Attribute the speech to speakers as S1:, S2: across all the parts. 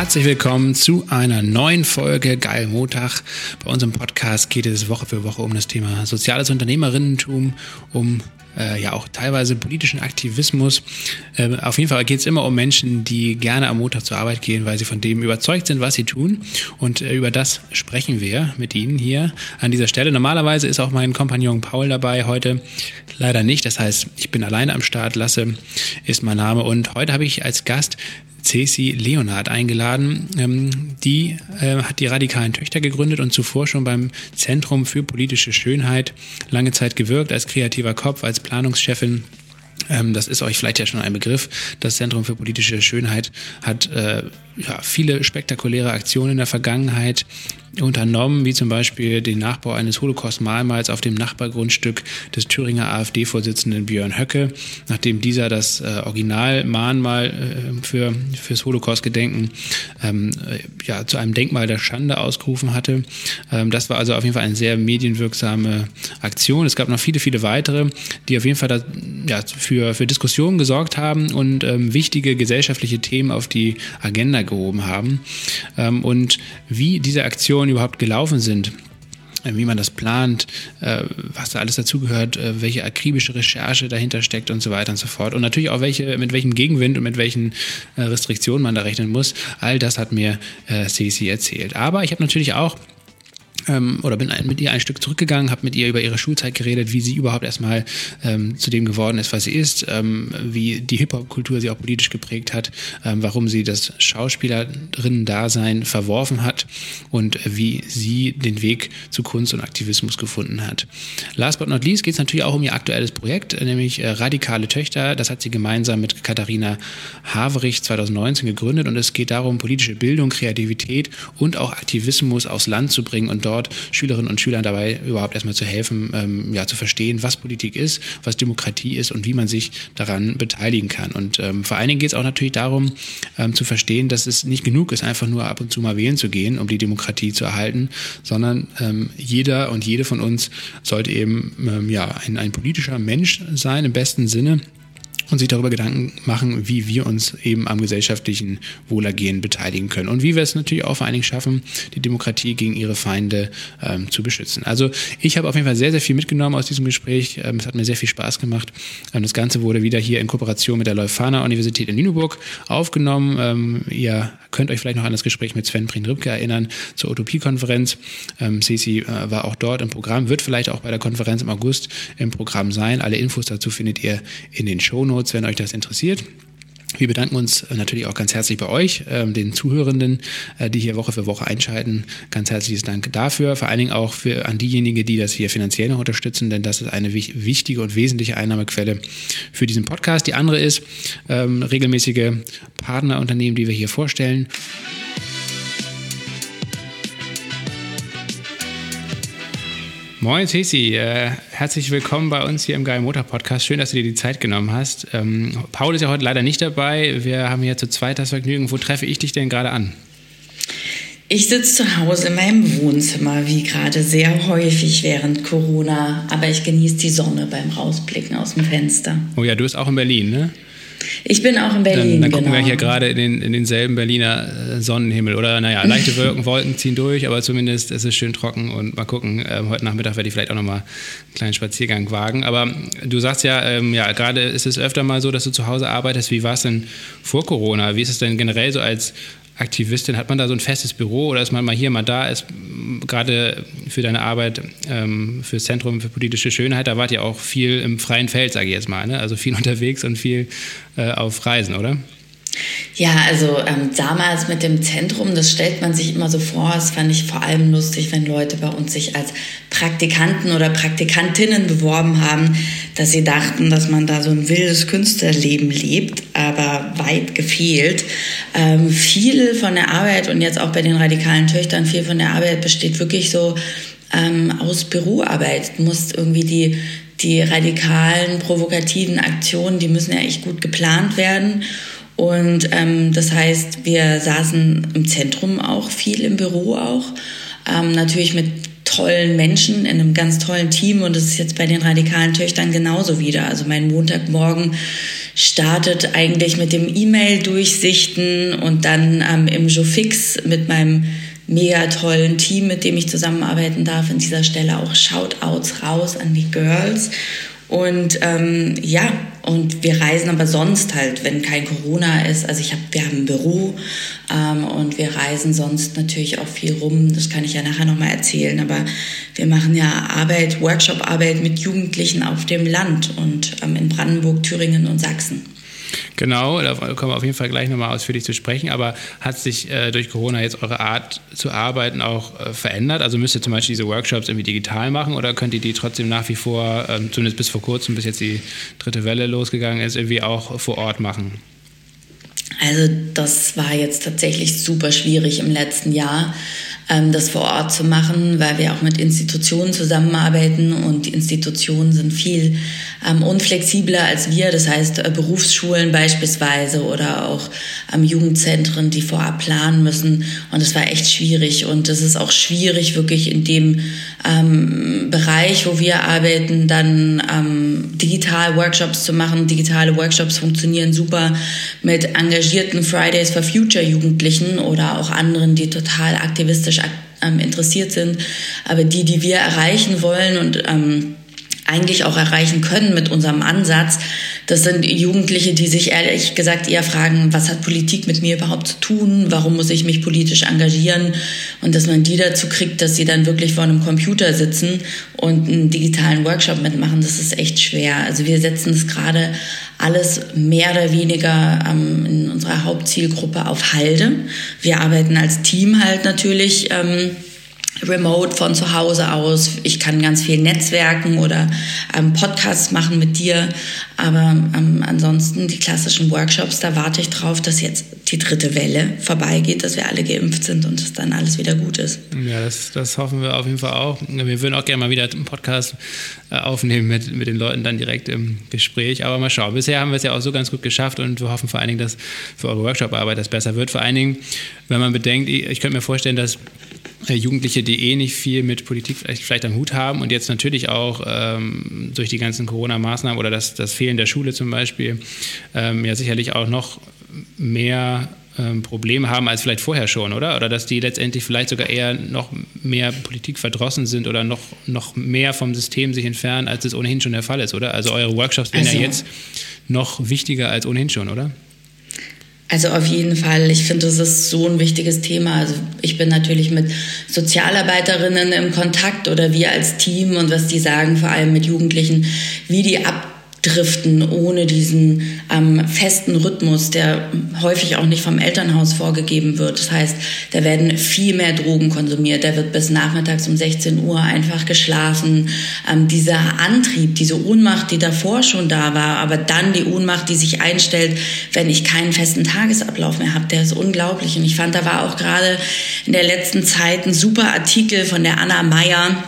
S1: herzlich willkommen zu einer neuen Folge Geil Montag. Bei unserem Podcast geht es Woche für Woche um das Thema soziales Unternehmerinnentum, um äh, ja auch teilweise politischen Aktivismus. Äh, auf jeden Fall geht es immer um Menschen, die gerne am Montag zur Arbeit gehen, weil sie von dem überzeugt sind, was sie tun. Und äh, über das sprechen wir mit Ihnen hier an dieser Stelle. Normalerweise ist auch mein Kompagnon Paul dabei, heute leider nicht. Das heißt, ich bin alleine am Start. Lasse ist mein Name. Und heute habe ich als Gast Ceci Leonard eingeladen. Ähm, die äh, hat die radikalen Töchter gegründet und zuvor schon beim Zentrum für politische Schönheit lange Zeit gewirkt als kreativer Kopf, als Planungschefin ähm, das ist euch vielleicht ja schon ein Begriff. Das Zentrum für politische Schönheit hat äh, ja, viele spektakuläre Aktionen in der Vergangenheit unternommen, wie zum Beispiel den Nachbau eines Holocaust-Mahlmals auf dem Nachbargrundstück des Thüringer AfD-Vorsitzenden Björn Höcke, nachdem dieser das äh, Original-Mahnmal äh, für fürs Holocaust-Gedenken ähm, äh, ja, zu einem Denkmal der Schande ausgerufen hatte. Ähm, das war also auf jeden Fall eine sehr medienwirksame Aktion. Es gab noch viele, viele weitere, die auf jeden Fall da, ja, für, für Diskussionen gesorgt haben und ähm, wichtige gesellschaftliche Themen auf die Agenda gehoben haben. Ähm, und wie diese Aktion Diskussionen überhaupt gelaufen sind äh, wie man das plant, äh, was da alles dazugehört, äh, welche akribische Recherche dahinter steckt und so weiter und so fort. Und natürlich auch welche, mit welchem Gegenwind und mit welchen Restriktionen man da rechnen muss. All das hat mir Ceci erzählt. Aber ich habe natürlich auch ähm, oder bin mit ihr ein Stück zurückgegangen, habe mit ihr über ihre Schulzeit geredet, wie sie überhaupt erstmal ähm, zu dem geworden ist, was sie ist, ähm, wie die Hip-Hop-Kultur sie auch politisch geprägt hat, ähm, warum sie das Schauspielerinnen-Dasein verworfen hat und wie sie den Weg zu Kunst und Aktivismus gefunden hat. Last but not least geht es natürlich auch um ihr aktuelles Projekt, nämlich äh, Radikale Töchter. Das hat sie gemeinsam mit Katharina Haverich 2019 gegründet und es geht darum, politische Bildung, Kreativität und auch Aktivismus aufs Land zu bringen und dort dort Schülerinnen und Schülern dabei überhaupt erstmal zu helfen, ähm, ja, zu verstehen, was Politik ist, was Demokratie ist und wie man sich daran beteiligen kann. Und ähm, vor allen Dingen geht es auch natürlich darum, ähm, zu verstehen, dass es nicht genug ist, einfach nur ab und zu mal wählen zu gehen, um die Demokratie zu erhalten, sondern ähm, jeder und jede von uns sollte eben ähm, ja, ein, ein politischer Mensch sein im besten Sinne und sich darüber Gedanken machen, wie wir uns eben am gesellschaftlichen Wohlergehen beteiligen können und wie wir es natürlich auch vor allen Dingen schaffen, die Demokratie gegen ihre Feinde ähm, zu beschützen. Also ich habe auf jeden Fall sehr, sehr viel mitgenommen aus diesem Gespräch. Ähm, es hat mir sehr viel Spaß gemacht. Ähm, das Ganze wurde wieder hier in Kooperation mit der Leuphana Universität in Lüneburg aufgenommen. Ähm, ihr könnt euch vielleicht noch an das Gespräch mit Sven Prin-Rübke erinnern zur Utopie-Konferenz. Ähm, Ceci äh, war auch dort im Programm, wird vielleicht auch bei der Konferenz im August im Programm sein. Alle Infos dazu findet ihr in den Shownotes, wenn euch das interessiert. Wir bedanken uns natürlich auch ganz herzlich bei euch, ähm, den Zuhörenden, äh, die hier Woche für Woche einschalten. Ganz herzliches Dank dafür. Vor allen Dingen auch für, an diejenigen, die das hier finanziell noch unterstützen, denn das ist eine wichtige und wesentliche Einnahmequelle für diesen Podcast. Die andere ist ähm, regelmäßige Partnerunternehmen, die wir hier vorstellen. Moin Ceci, äh, herzlich willkommen bei uns hier im Geil Motor Podcast. Schön, dass du dir die Zeit genommen hast. Ähm, Paul ist ja heute leider nicht dabei. Wir haben hier zu zweit das Vergnügen. Wo treffe ich dich denn gerade an?
S2: Ich sitze zu Hause in meinem Wohnzimmer, wie gerade sehr häufig während Corona, aber ich genieße die Sonne beim Rausblicken aus dem Fenster.
S1: Oh ja, du bist auch in Berlin, ne?
S2: Ich bin auch in Berlin.
S1: Dann, dann gucken genau. wir hier gerade in, den, in denselben Berliner äh, Sonnenhimmel. Oder naja, leichte Wolken, Wolken ziehen durch, aber zumindest ist es schön trocken und mal gucken. Ähm, heute Nachmittag werde ich vielleicht auch nochmal einen kleinen Spaziergang wagen. Aber du sagst ja, ähm, ja, gerade ist es öfter mal so, dass du zu Hause arbeitest. Wie war es denn vor Corona? Wie ist es denn generell so als Aktivistin? Hat man da so ein festes Büro oder ist man mal hier, mal da? Ist gerade für deine Arbeit ähm, für das Zentrum für politische Schönheit, da wart ihr auch viel im freien Feld, sage ich jetzt mal. Ne? Also viel unterwegs und viel äh, auf Reisen, oder?
S2: Ja, also ähm, damals mit dem Zentrum, das stellt man sich immer so vor. Das fand ich vor allem lustig, wenn Leute bei uns sich als Praktikanten oder Praktikantinnen beworben haben, dass sie dachten, dass man da so ein wildes Künstlerleben lebt, aber weit gefehlt. Ähm, viel von der Arbeit und jetzt auch bei den radikalen Töchtern, viel von der Arbeit besteht wirklich so ähm, aus Büroarbeit. Du musst irgendwie die die radikalen, provokativen Aktionen, die müssen ja echt gut geplant werden. Und ähm, das heißt, wir saßen im Zentrum auch viel im Büro auch, ähm, natürlich mit tollen Menschen, in einem ganz tollen Team und das ist jetzt bei den radikalen Töchtern genauso wieder. Also mein Montagmorgen startet eigentlich mit dem E-Mail-Durchsichten und dann ähm, im Jofix mit meinem mega tollen Team, mit dem ich zusammenarbeiten darf. An dieser Stelle auch Shoutouts raus an die Girls. Und ähm, ja, und wir reisen aber sonst halt, wenn kein Corona ist. Also ich hab, wir haben ein Büro ähm, und wir reisen sonst natürlich auch viel rum. Das kann ich ja nachher nochmal erzählen. Aber wir machen ja Arbeit, Workshop-Arbeit mit Jugendlichen auf dem Land und ähm, in Brandenburg, Thüringen und Sachsen.
S1: Genau, da kommen wir auf jeden Fall gleich nochmal ausführlich zu sprechen. Aber hat sich äh, durch Corona jetzt eure Art zu arbeiten auch äh, verändert? Also müsst ihr zum Beispiel diese Workshops irgendwie digital machen oder könnt ihr die trotzdem nach wie vor, ähm, zumindest bis vor kurzem, bis jetzt die dritte Welle losgegangen ist, irgendwie auch vor Ort machen?
S2: Also das war jetzt tatsächlich super schwierig im letzten Jahr das vor Ort zu machen, weil wir auch mit Institutionen zusammenarbeiten und die Institutionen sind viel ähm, unflexibler als wir. Das heißt, äh, Berufsschulen beispielsweise oder auch ähm, Jugendzentren, die vorab planen müssen. Und es war echt schwierig. Und es ist auch schwierig, wirklich in dem ähm, Bereich, wo wir arbeiten, dann ähm, digital Workshops zu machen. Digitale Workshops funktionieren super mit engagierten Fridays for Future Jugendlichen oder auch anderen, die total aktivistisch ähm, interessiert sind. Aber die, die wir erreichen wollen und ähm, eigentlich auch erreichen können mit unserem Ansatz, das sind Jugendliche, die sich ehrlich gesagt eher fragen, was hat Politik mit mir überhaupt zu tun? Warum muss ich mich politisch engagieren? Und dass man die dazu kriegt, dass sie dann wirklich vor einem Computer sitzen und einen digitalen Workshop mitmachen, das ist echt schwer. Also wir setzen es gerade alles mehr oder weniger ähm, in unserer Hauptzielgruppe auf Halde. Wir arbeiten als Team halt natürlich. Ähm, remote von zu Hause aus. Ich kann ganz viel netzwerken oder ähm, Podcasts machen mit dir. Aber ähm, ansonsten die klassischen Workshops, da warte ich drauf, dass jetzt die dritte Welle vorbeigeht, dass wir alle geimpft sind und dass dann alles wieder gut ist.
S1: Ja, das, das hoffen wir auf jeden Fall auch. Wir würden auch gerne mal wieder einen Podcast äh, aufnehmen mit, mit den Leuten dann direkt im Gespräch. Aber mal schauen. Bisher haben wir es ja auch so ganz gut geschafft und wir hoffen vor allen Dingen, dass für eure Workshop-Arbeit das besser wird. Vor allen Dingen, wenn man bedenkt, ich könnte mir vorstellen, dass Jugendliche, die eh nicht viel mit Politik vielleicht, vielleicht am Hut haben und jetzt natürlich auch ähm, durch die ganzen Corona-Maßnahmen oder das, das Fehlen der Schule zum Beispiel ähm, ja sicherlich auch noch mehr ähm, Probleme haben als vielleicht vorher schon, oder? Oder dass die letztendlich vielleicht sogar eher noch mehr Politik verdrossen sind oder noch, noch mehr vom System sich entfernen, als es ohnehin schon der Fall ist, oder? Also eure Workshops werden also, ja jetzt noch wichtiger als ohnehin schon, oder?
S2: Also auf jeden Fall. Ich finde, das ist so ein wichtiges Thema. Also ich bin natürlich mit Sozialarbeiterinnen im Kontakt oder wir als Team und was die sagen, vor allem mit Jugendlichen, wie die ab driften ohne diesen ähm, festen Rhythmus, der häufig auch nicht vom Elternhaus vorgegeben wird. Das heißt, da werden viel mehr Drogen konsumiert, da wird bis nachmittags um 16 Uhr einfach geschlafen. Ähm, dieser Antrieb, diese Ohnmacht, die davor schon da war, aber dann die Ohnmacht, die sich einstellt, wenn ich keinen festen Tagesablauf mehr habe, der ist unglaublich. Und ich fand, da war auch gerade in der letzten Zeit ein super Artikel von der Anna Meyer,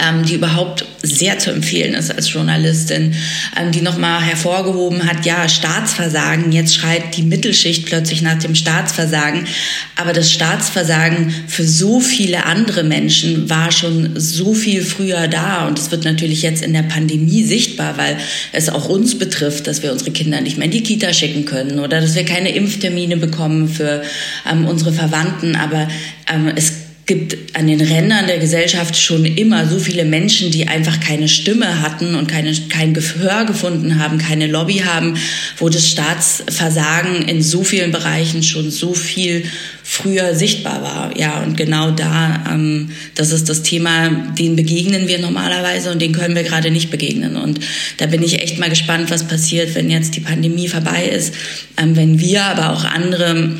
S2: ähm, die überhaupt sehr zu empfehlen ist als Journalistin, ähm, die nochmal hervorgehoben hat, ja, Staatsversagen, jetzt schreit die Mittelschicht plötzlich nach dem Staatsversagen, aber das Staatsversagen für so viele andere Menschen war schon so viel früher da. Und es wird natürlich jetzt in der Pandemie sichtbar, weil es auch uns betrifft, dass wir unsere Kinder nicht mehr in die Kita schicken können oder dass wir keine Impftermine bekommen für ähm, unsere Verwandten, aber ähm, es gibt an den Rändern der Gesellschaft schon immer so viele Menschen, die einfach keine Stimme hatten und keine, kein Gehör gefunden haben, keine Lobby haben, wo das Staatsversagen in so vielen Bereichen schon so viel früher sichtbar war. Ja, und genau da, ähm, das ist das Thema, den begegnen wir normalerweise und den können wir gerade nicht begegnen. Und da bin ich echt mal gespannt, was passiert, wenn jetzt die Pandemie vorbei ist, ähm, wenn wir, aber auch andere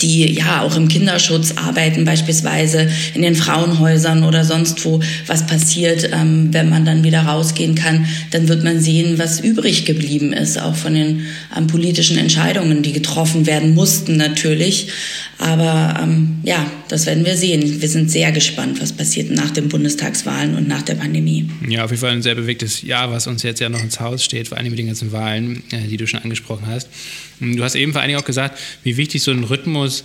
S2: die ja auch im Kinderschutz arbeiten, beispielsweise in den Frauenhäusern oder sonst wo was passiert, ähm, wenn man dann wieder rausgehen kann, dann wird man sehen, was übrig geblieben ist, auch von den ähm, politischen Entscheidungen, die getroffen werden mussten natürlich. Aber ähm, ja, das werden wir sehen. Wir sind sehr gespannt, was passiert nach den Bundestagswahlen und nach der Pandemie.
S1: Ja, auf jeden Fall ein sehr bewegtes Jahr, was uns jetzt ja noch ins Haus steht, vor allem mit den ganzen Wahlen, äh, die du schon angesprochen hast. Du hast eben vor allen Dingen auch gesagt, wie wichtig so ein Rhythmus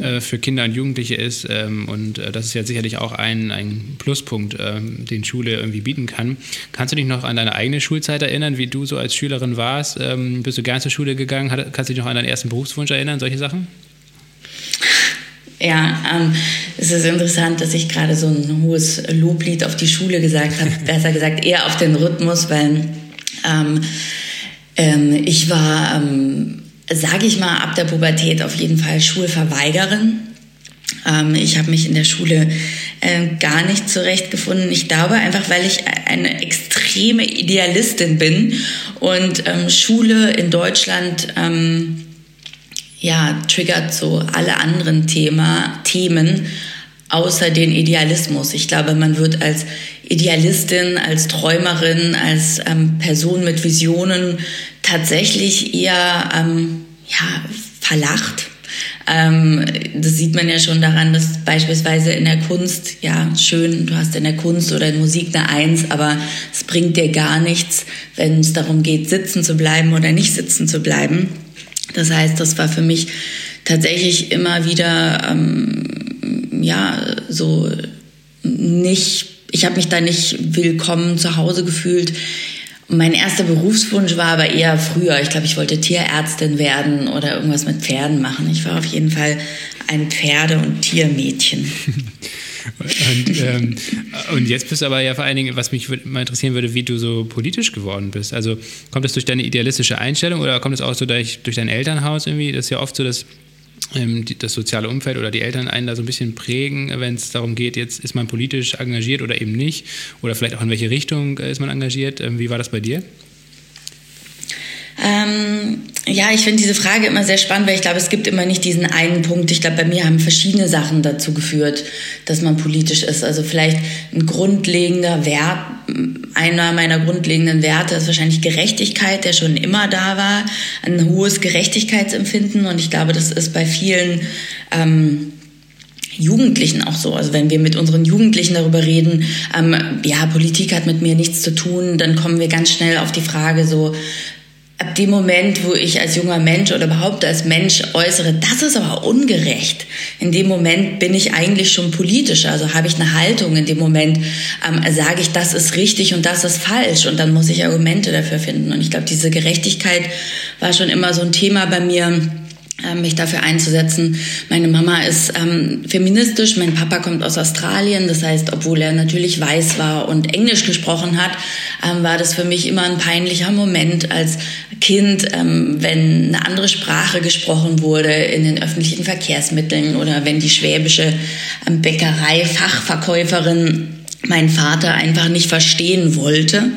S1: äh, für Kinder und Jugendliche ist. Ähm, und äh, das ist ja sicherlich auch ein, ein Pluspunkt, ähm, den Schule irgendwie bieten kann. Kannst du dich noch an deine eigene Schulzeit erinnern, wie du so als Schülerin warst? Ähm, bist du gern zur Schule gegangen? Hat, kannst du dich noch an deinen ersten Berufswunsch erinnern, solche Sachen?
S2: Ja, ähm, es ist interessant, dass ich gerade so ein hohes Loblied auf die Schule gesagt habe. Besser gesagt, eher auf den Rhythmus, weil ähm, ähm, ich war, sage ich mal, ab der Pubertät auf jeden Fall Schulverweigerin. Ähm, ich habe mich in der Schule äh, gar nicht zurechtgefunden. Ich glaube einfach, weil ich eine extreme Idealistin bin und ähm, Schule in Deutschland ja, triggert so alle anderen Thema, Themen außer den Idealismus. Ich glaube, man wird als Idealistin, als Träumerin, als ähm, Person mit Visionen tatsächlich eher ähm, ja, verlacht. Ähm, das sieht man ja schon daran, dass beispielsweise in der Kunst, ja, schön, du hast in der Kunst oder in Musik eine Eins, aber es bringt dir gar nichts, wenn es darum geht, sitzen zu bleiben oder nicht sitzen zu bleiben. Das heißt, das war für mich tatsächlich immer wieder, ähm, ja, so nicht, ich habe mich da nicht willkommen zu Hause gefühlt. Mein erster Berufswunsch war aber eher früher. Ich glaube, ich wollte Tierärztin werden oder irgendwas mit Pferden machen. Ich war auf jeden Fall ein Pferde- und Tiermädchen.
S1: Und, ähm, und, jetzt bist du aber ja vor allen Dingen, was mich mal interessieren würde, wie du so politisch geworden bist. Also kommt das durch deine idealistische Einstellung oder kommt es auch so durch, durch dein Elternhaus irgendwie? Das ist ja oft so, dass das soziale Umfeld oder die Eltern einen da so ein bisschen prägen, wenn es darum geht, jetzt ist man politisch engagiert oder eben nicht. Oder vielleicht auch in welche Richtung äh, ist man engagiert. Ähm, wie war das bei dir?
S2: Ähm, ja, ich finde diese Frage immer sehr spannend, weil ich glaube, es gibt immer nicht diesen einen Punkt. Ich glaube, bei mir haben verschiedene Sachen dazu geführt, dass man politisch ist. Also vielleicht ein grundlegender Wert, einer meiner grundlegenden Werte ist wahrscheinlich Gerechtigkeit, der schon immer da war, ein hohes Gerechtigkeitsempfinden. Und ich glaube, das ist bei vielen ähm, Jugendlichen auch so. Also wenn wir mit unseren Jugendlichen darüber reden, ähm, ja, Politik hat mit mir nichts zu tun, dann kommen wir ganz schnell auf die Frage so, ab dem Moment, wo ich als junger Mensch oder überhaupt als Mensch äußere, das ist aber ungerecht. In dem Moment bin ich eigentlich schon politisch, also habe ich eine Haltung. In dem Moment ähm, sage ich, das ist richtig und das ist falsch und dann muss ich Argumente dafür finden. Und ich glaube, diese Gerechtigkeit war schon immer so ein Thema bei mir mich dafür einzusetzen. Meine Mama ist ähm, feministisch, mein Papa kommt aus Australien, das heißt, obwohl er natürlich weiß war und Englisch gesprochen hat, ähm, war das für mich immer ein peinlicher Moment als Kind, ähm, wenn eine andere Sprache gesprochen wurde in den öffentlichen Verkehrsmitteln oder wenn die schwäbische ähm, Bäckerei Fachverkäuferin mein Vater einfach nicht verstehen wollte,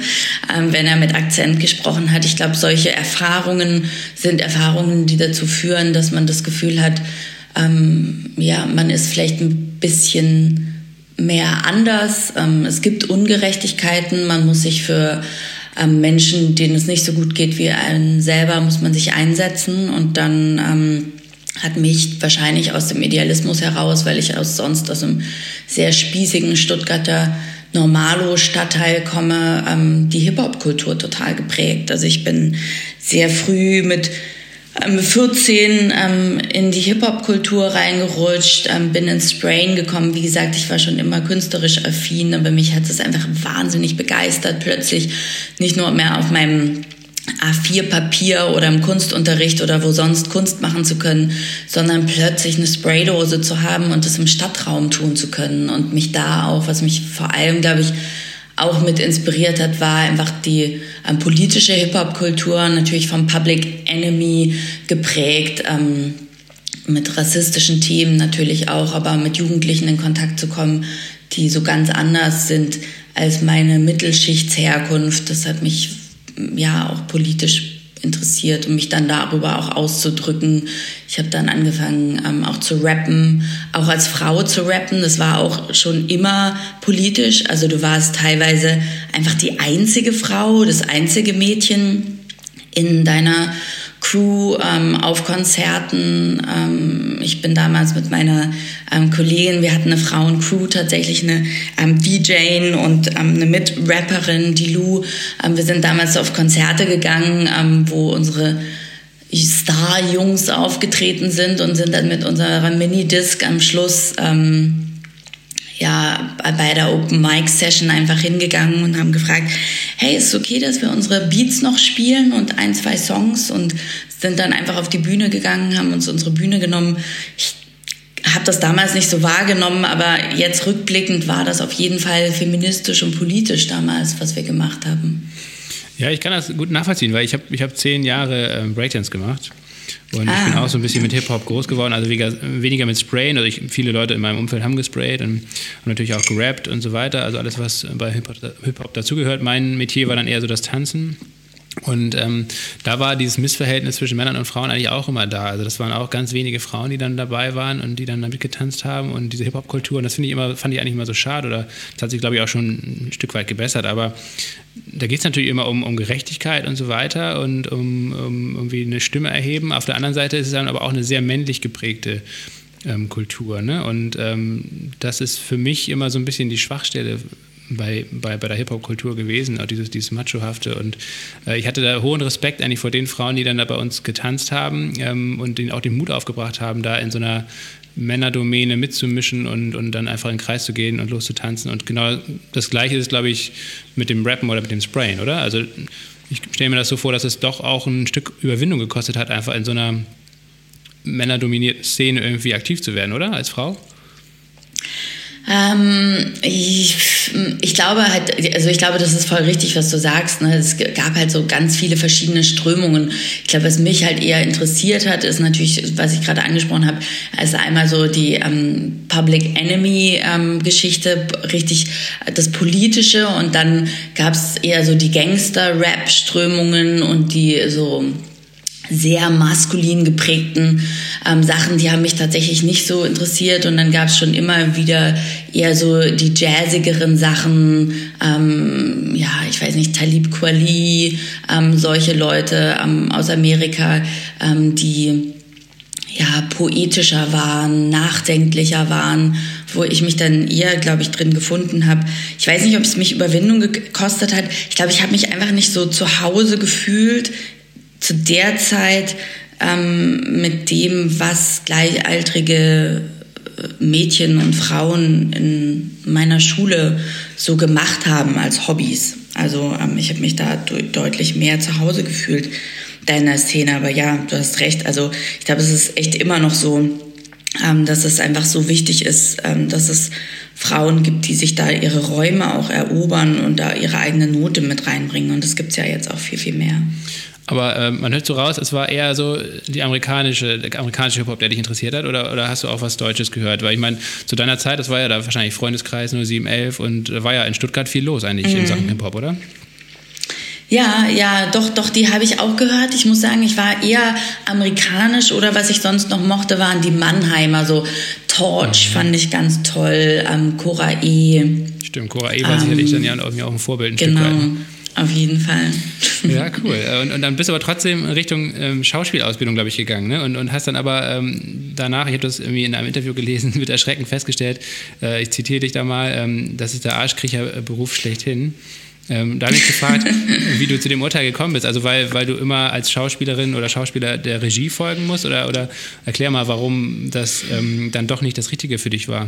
S2: ähm, wenn er mit Akzent gesprochen hat. Ich glaube, solche Erfahrungen sind Erfahrungen, die dazu führen, dass man das Gefühl hat, ähm, ja, man ist vielleicht ein bisschen mehr anders. Ähm, es gibt Ungerechtigkeiten. Man muss sich für ähm, Menschen, denen es nicht so gut geht wie einen selber, muss man sich einsetzen und dann ähm, hat mich wahrscheinlich aus dem Idealismus heraus, weil ich aus sonst aus einem sehr spießigen Stuttgarter Normalo-Stadtteil komme, ähm, die Hip-Hop-Kultur total geprägt. Also ich bin sehr früh mit ähm, 14 ähm, in die Hip-Hop-Kultur reingerutscht, ähm, bin ins Sprain gekommen. Wie gesagt, ich war schon immer künstlerisch affin, aber mich hat es einfach wahnsinnig begeistert, plötzlich nicht nur mehr auf meinem A4-Papier oder im Kunstunterricht oder wo sonst Kunst machen zu können, sondern plötzlich eine Spraydose zu haben und das im Stadtraum tun zu können und mich da auch, was mich vor allem, glaube ich, auch mit inspiriert hat, war einfach die ähm, politische Hip-Hop-Kultur, natürlich vom Public Enemy geprägt, ähm, mit rassistischen Themen natürlich auch, aber mit Jugendlichen in Kontakt zu kommen, die so ganz anders sind als meine Mittelschichtsherkunft. Das hat mich ja auch politisch interessiert und mich dann darüber auch auszudrücken. Ich habe dann angefangen ähm, auch zu rappen, auch als Frau zu rappen. Das war auch schon immer politisch. Also du warst teilweise einfach die einzige Frau, das einzige Mädchen in deiner Crew ähm, auf Konzerten. Ähm, ich bin damals mit meiner ähm, Kollegin, wir hatten eine Frauencrew, tatsächlich eine ähm, DJ und ähm, eine Mitrapperin, die Lou. Ähm, wir sind damals auf Konzerte gegangen, ähm, wo unsere Star-Jungs aufgetreten sind und sind dann mit unserer Minidisc am Schluss ähm, ja bei der Open Mic Session einfach hingegangen und haben gefragt, hey, ist es okay, dass wir unsere Beats noch spielen und ein, zwei Songs und sind dann einfach auf die Bühne gegangen, haben uns unsere Bühne genommen. Ich habe das damals nicht so wahrgenommen, aber jetzt rückblickend war das auf jeden Fall feministisch und politisch damals, was wir gemacht haben.
S1: Ja, ich kann das gut nachvollziehen, weil ich habe ich hab zehn Jahre ähm, Breakdance gemacht. Und ah. ich bin ah. auch so ein bisschen mit Hip-Hop groß geworden, also weniger, weniger mit Sprayen. Also ich, viele Leute in meinem Umfeld haben gesprayt und, und, natürlich auch gerappt und so weiter. Also alles, was bei Hip-Hop Hip dazugehört. Mein Metier war dann eher so das Tanzen. Und ähm, da war dieses Missverhältnis zwischen Männern und Frauen eigentlich auch immer da. Also das waren auch ganz wenige Frauen, die dann dabei waren und die dann damit getanzt haben und diese Hip-Hop-Kultur. Und das finde ich immer, fand ich eigentlich immer so schade oder das hat sich, glaube ich, auch schon ein Stück weit gebessert. Aber da geht es natürlich immer um, um Gerechtigkeit und so weiter und um, um irgendwie eine Stimme erheben. Auf der anderen Seite ist es dann aber auch eine sehr männlich geprägte ähm, Kultur. Ne? Und ähm, das ist für mich immer so ein bisschen die Schwachstelle bei, bei, bei der Hip-Hop-Kultur gewesen, auch dieses, dieses Machohafte. Und äh, ich hatte da hohen Respekt eigentlich vor den Frauen, die dann da bei uns getanzt haben ähm, und den, auch den Mut aufgebracht haben, da in so einer Männerdomäne mitzumischen und, und dann einfach in den Kreis zu gehen und loszutanzen. Und genau das Gleiche ist, glaube ich, mit dem Rappen oder mit dem Sprayen, oder? Also ich stelle mir das so vor, dass es doch auch ein Stück Überwindung gekostet hat, einfach in so einer männerdominierten Szene irgendwie aktiv zu werden, oder? Als Frau?
S2: Ähm, ich, ich, glaube halt, also ich glaube, das ist voll richtig, was du sagst. Ne? Es gab halt so ganz viele verschiedene Strömungen. Ich glaube, was mich halt eher interessiert hat, ist natürlich, was ich gerade angesprochen habe, ist einmal so die ähm, Public Enemy ähm, richtig das Politische und dann gab es eher so die Gangster-Rap-Strömungen und die so sehr maskulin geprägten ähm, Sachen, die haben mich tatsächlich nicht so interessiert. Und dann gab es schon immer wieder eher so die jazzigeren Sachen, ähm, ja, ich weiß nicht, Talib Kweli, ähm, solche Leute ähm, aus Amerika, ähm, die ja, poetischer waren, nachdenklicher waren, wo ich mich dann eher, glaube ich, drin gefunden habe. Ich weiß nicht, ob es mich Überwindung gekostet hat. Ich glaube, ich habe mich einfach nicht so zu Hause gefühlt zu der Zeit ähm, mit dem, was gleichaltrige äh, Mädchen und Frauen in meiner Schule so gemacht haben als Hobbys. Also ähm, ich habe mich da de deutlich mehr zu Hause gefühlt deiner Szene. Aber ja, du hast recht. Also ich glaube, es ist echt immer noch so, ähm, dass es einfach so wichtig ist, ähm, dass es Frauen gibt, die sich da ihre Räume auch erobern und da ihre eigene Note mit reinbringen. Und das gibt es ja jetzt auch viel, viel mehr.
S1: Aber äh, man hört so raus, es war eher so die amerikanische, der amerikanische Hip-Hop, der dich interessiert hat, oder, oder hast du auch was Deutsches gehört? Weil ich meine, zu deiner Zeit, das war ja da wahrscheinlich Freundeskreis 0711 und da war ja in Stuttgart viel los eigentlich mhm. in Sachen Hip-Hop, oder?
S2: Ja, ja, doch, doch, die habe ich auch gehört. Ich muss sagen, ich war eher amerikanisch oder was ich sonst noch mochte, waren die Mannheimer, so Torch mhm. fand ich ganz toll, ähm, Cora E.
S1: Stimmt, Cora E war ähm, sicherlich dann ja irgendwie auch ein Vorbild. Ein
S2: genau. Stück weit. Auf jeden Fall.
S1: Ja, cool. Und, und dann bist du aber trotzdem Richtung ähm, Schauspielausbildung, glaube ich, gegangen. Ne? Und, und hast dann aber ähm, danach, ich habe das irgendwie in einem Interview gelesen, mit Erschrecken festgestellt, äh, ich zitiere dich da mal, ähm, das ist der Arschkriecher-Beruf schlechthin. Ähm, da habe ich gefragt, wie du zu dem Urteil gekommen bist. Also weil, weil du immer als Schauspielerin oder Schauspieler der Regie folgen musst oder, oder erklär mal, warum das ähm, dann doch nicht das Richtige für dich war.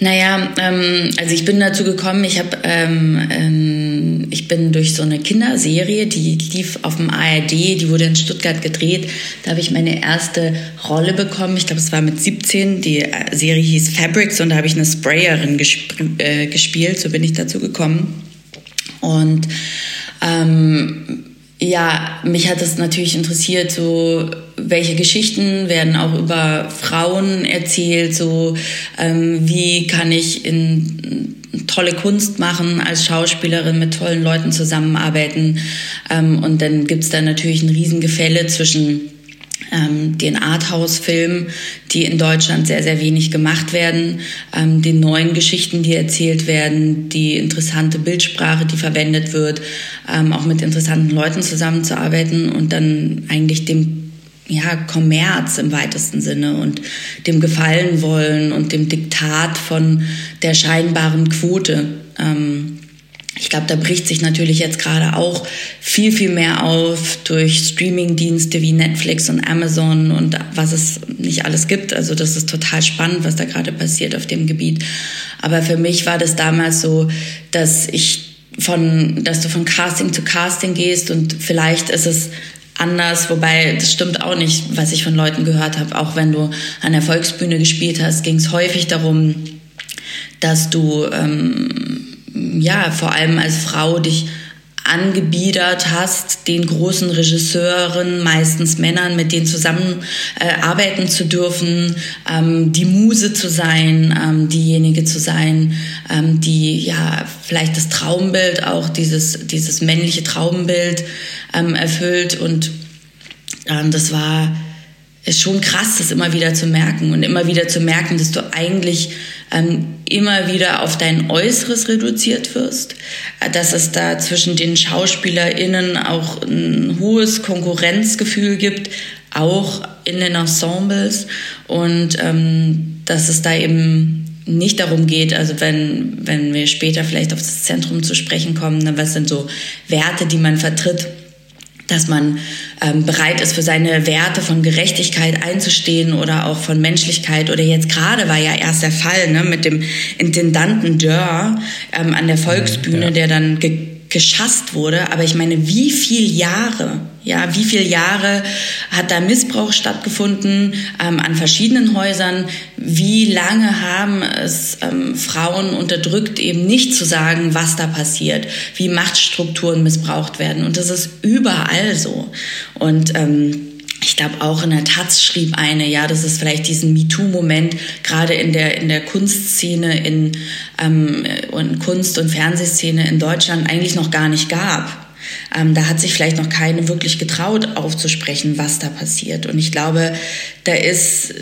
S2: Naja, ähm, also ich bin dazu gekommen, ich habe, ähm, ähm, ich bin durch so eine Kinderserie, die lief auf dem ARD, die wurde in Stuttgart gedreht. Da habe ich meine erste Rolle bekommen. Ich glaube, es war mit 17. Die äh, Serie hieß Fabrics und da habe ich eine Sprayerin gesp äh, gespielt. So bin ich dazu gekommen. Und ähm, ja, mich hat es natürlich interessiert, so welche Geschichten werden auch über Frauen erzählt, so ähm, wie kann ich in tolle Kunst machen als Schauspielerin mit tollen Leuten zusammenarbeiten. Ähm, und dann gibt's da natürlich ein Riesengefälle zwischen ähm, den Arthouse-Filmen, die in Deutschland sehr, sehr wenig gemacht werden, ähm, den neuen Geschichten, die erzählt werden, die interessante Bildsprache, die verwendet wird, ähm, auch mit interessanten Leuten zusammenzuarbeiten und dann eigentlich dem ja, Kommerz im weitesten Sinne und dem Gefallen wollen und dem Diktat von der scheinbaren Quote. Ähm, ich glaube, da bricht sich natürlich jetzt gerade auch viel, viel mehr auf durch Streaming-Dienste wie Netflix und Amazon und was es nicht alles gibt. Also das ist total spannend, was da gerade passiert auf dem Gebiet. Aber für mich war das damals so, dass ich von, dass du von Casting zu Casting gehst und vielleicht ist es anders, wobei das stimmt auch nicht, was ich von Leuten gehört habe. Auch wenn du an der Volksbühne gespielt hast, ging es häufig darum, dass du ähm, ja, vor allem als Frau dich angebiedert hast, den großen Regisseuren, meistens Männern, mit denen zusammen äh, zu dürfen, ähm, die Muse zu sein, ähm, diejenige zu sein, ähm, die ja vielleicht das Traumbild auch dieses dieses männliche Traumbild ähm, erfüllt. Und ähm, das war ist schon krass, das immer wieder zu merken und immer wieder zu merken, dass du eigentlich ähm, immer wieder auf dein Äußeres reduziert wirst, dass es da zwischen den SchauspielerInnen auch ein hohes Konkurrenzgefühl gibt, auch in den Ensembles. Und ähm, dass es da eben nicht darum geht, also wenn, wenn wir später vielleicht auf das Zentrum zu sprechen kommen, ne, was sind so Werte, die man vertritt, dass man ähm, bereit ist, für seine Werte von Gerechtigkeit einzustehen oder auch von Menschlichkeit. Oder jetzt gerade war ja erst der Fall ne, mit dem Intendanten Dörr ähm, an der Volksbühne, ja. der dann ge geschasst wurde. Aber ich meine, wie viel Jahre, ja, wie viel Jahre hat da Missbrauch stattgefunden ähm, an verschiedenen Häusern? Wie lange haben es ähm, Frauen unterdrückt, eben nicht zu sagen, was da passiert, wie Machtstrukturen missbraucht werden? Und das ist überall so. Und ähm, ich glaube auch in der Taz schrieb eine, ja, dass es vielleicht diesen MeToo-Moment gerade in der, in der Kunstszene, in, ähm, in Kunst- und Fernsehszene in Deutschland eigentlich noch gar nicht gab. Ähm, da hat sich vielleicht noch keine wirklich getraut aufzusprechen, was da passiert. Und ich glaube, da ist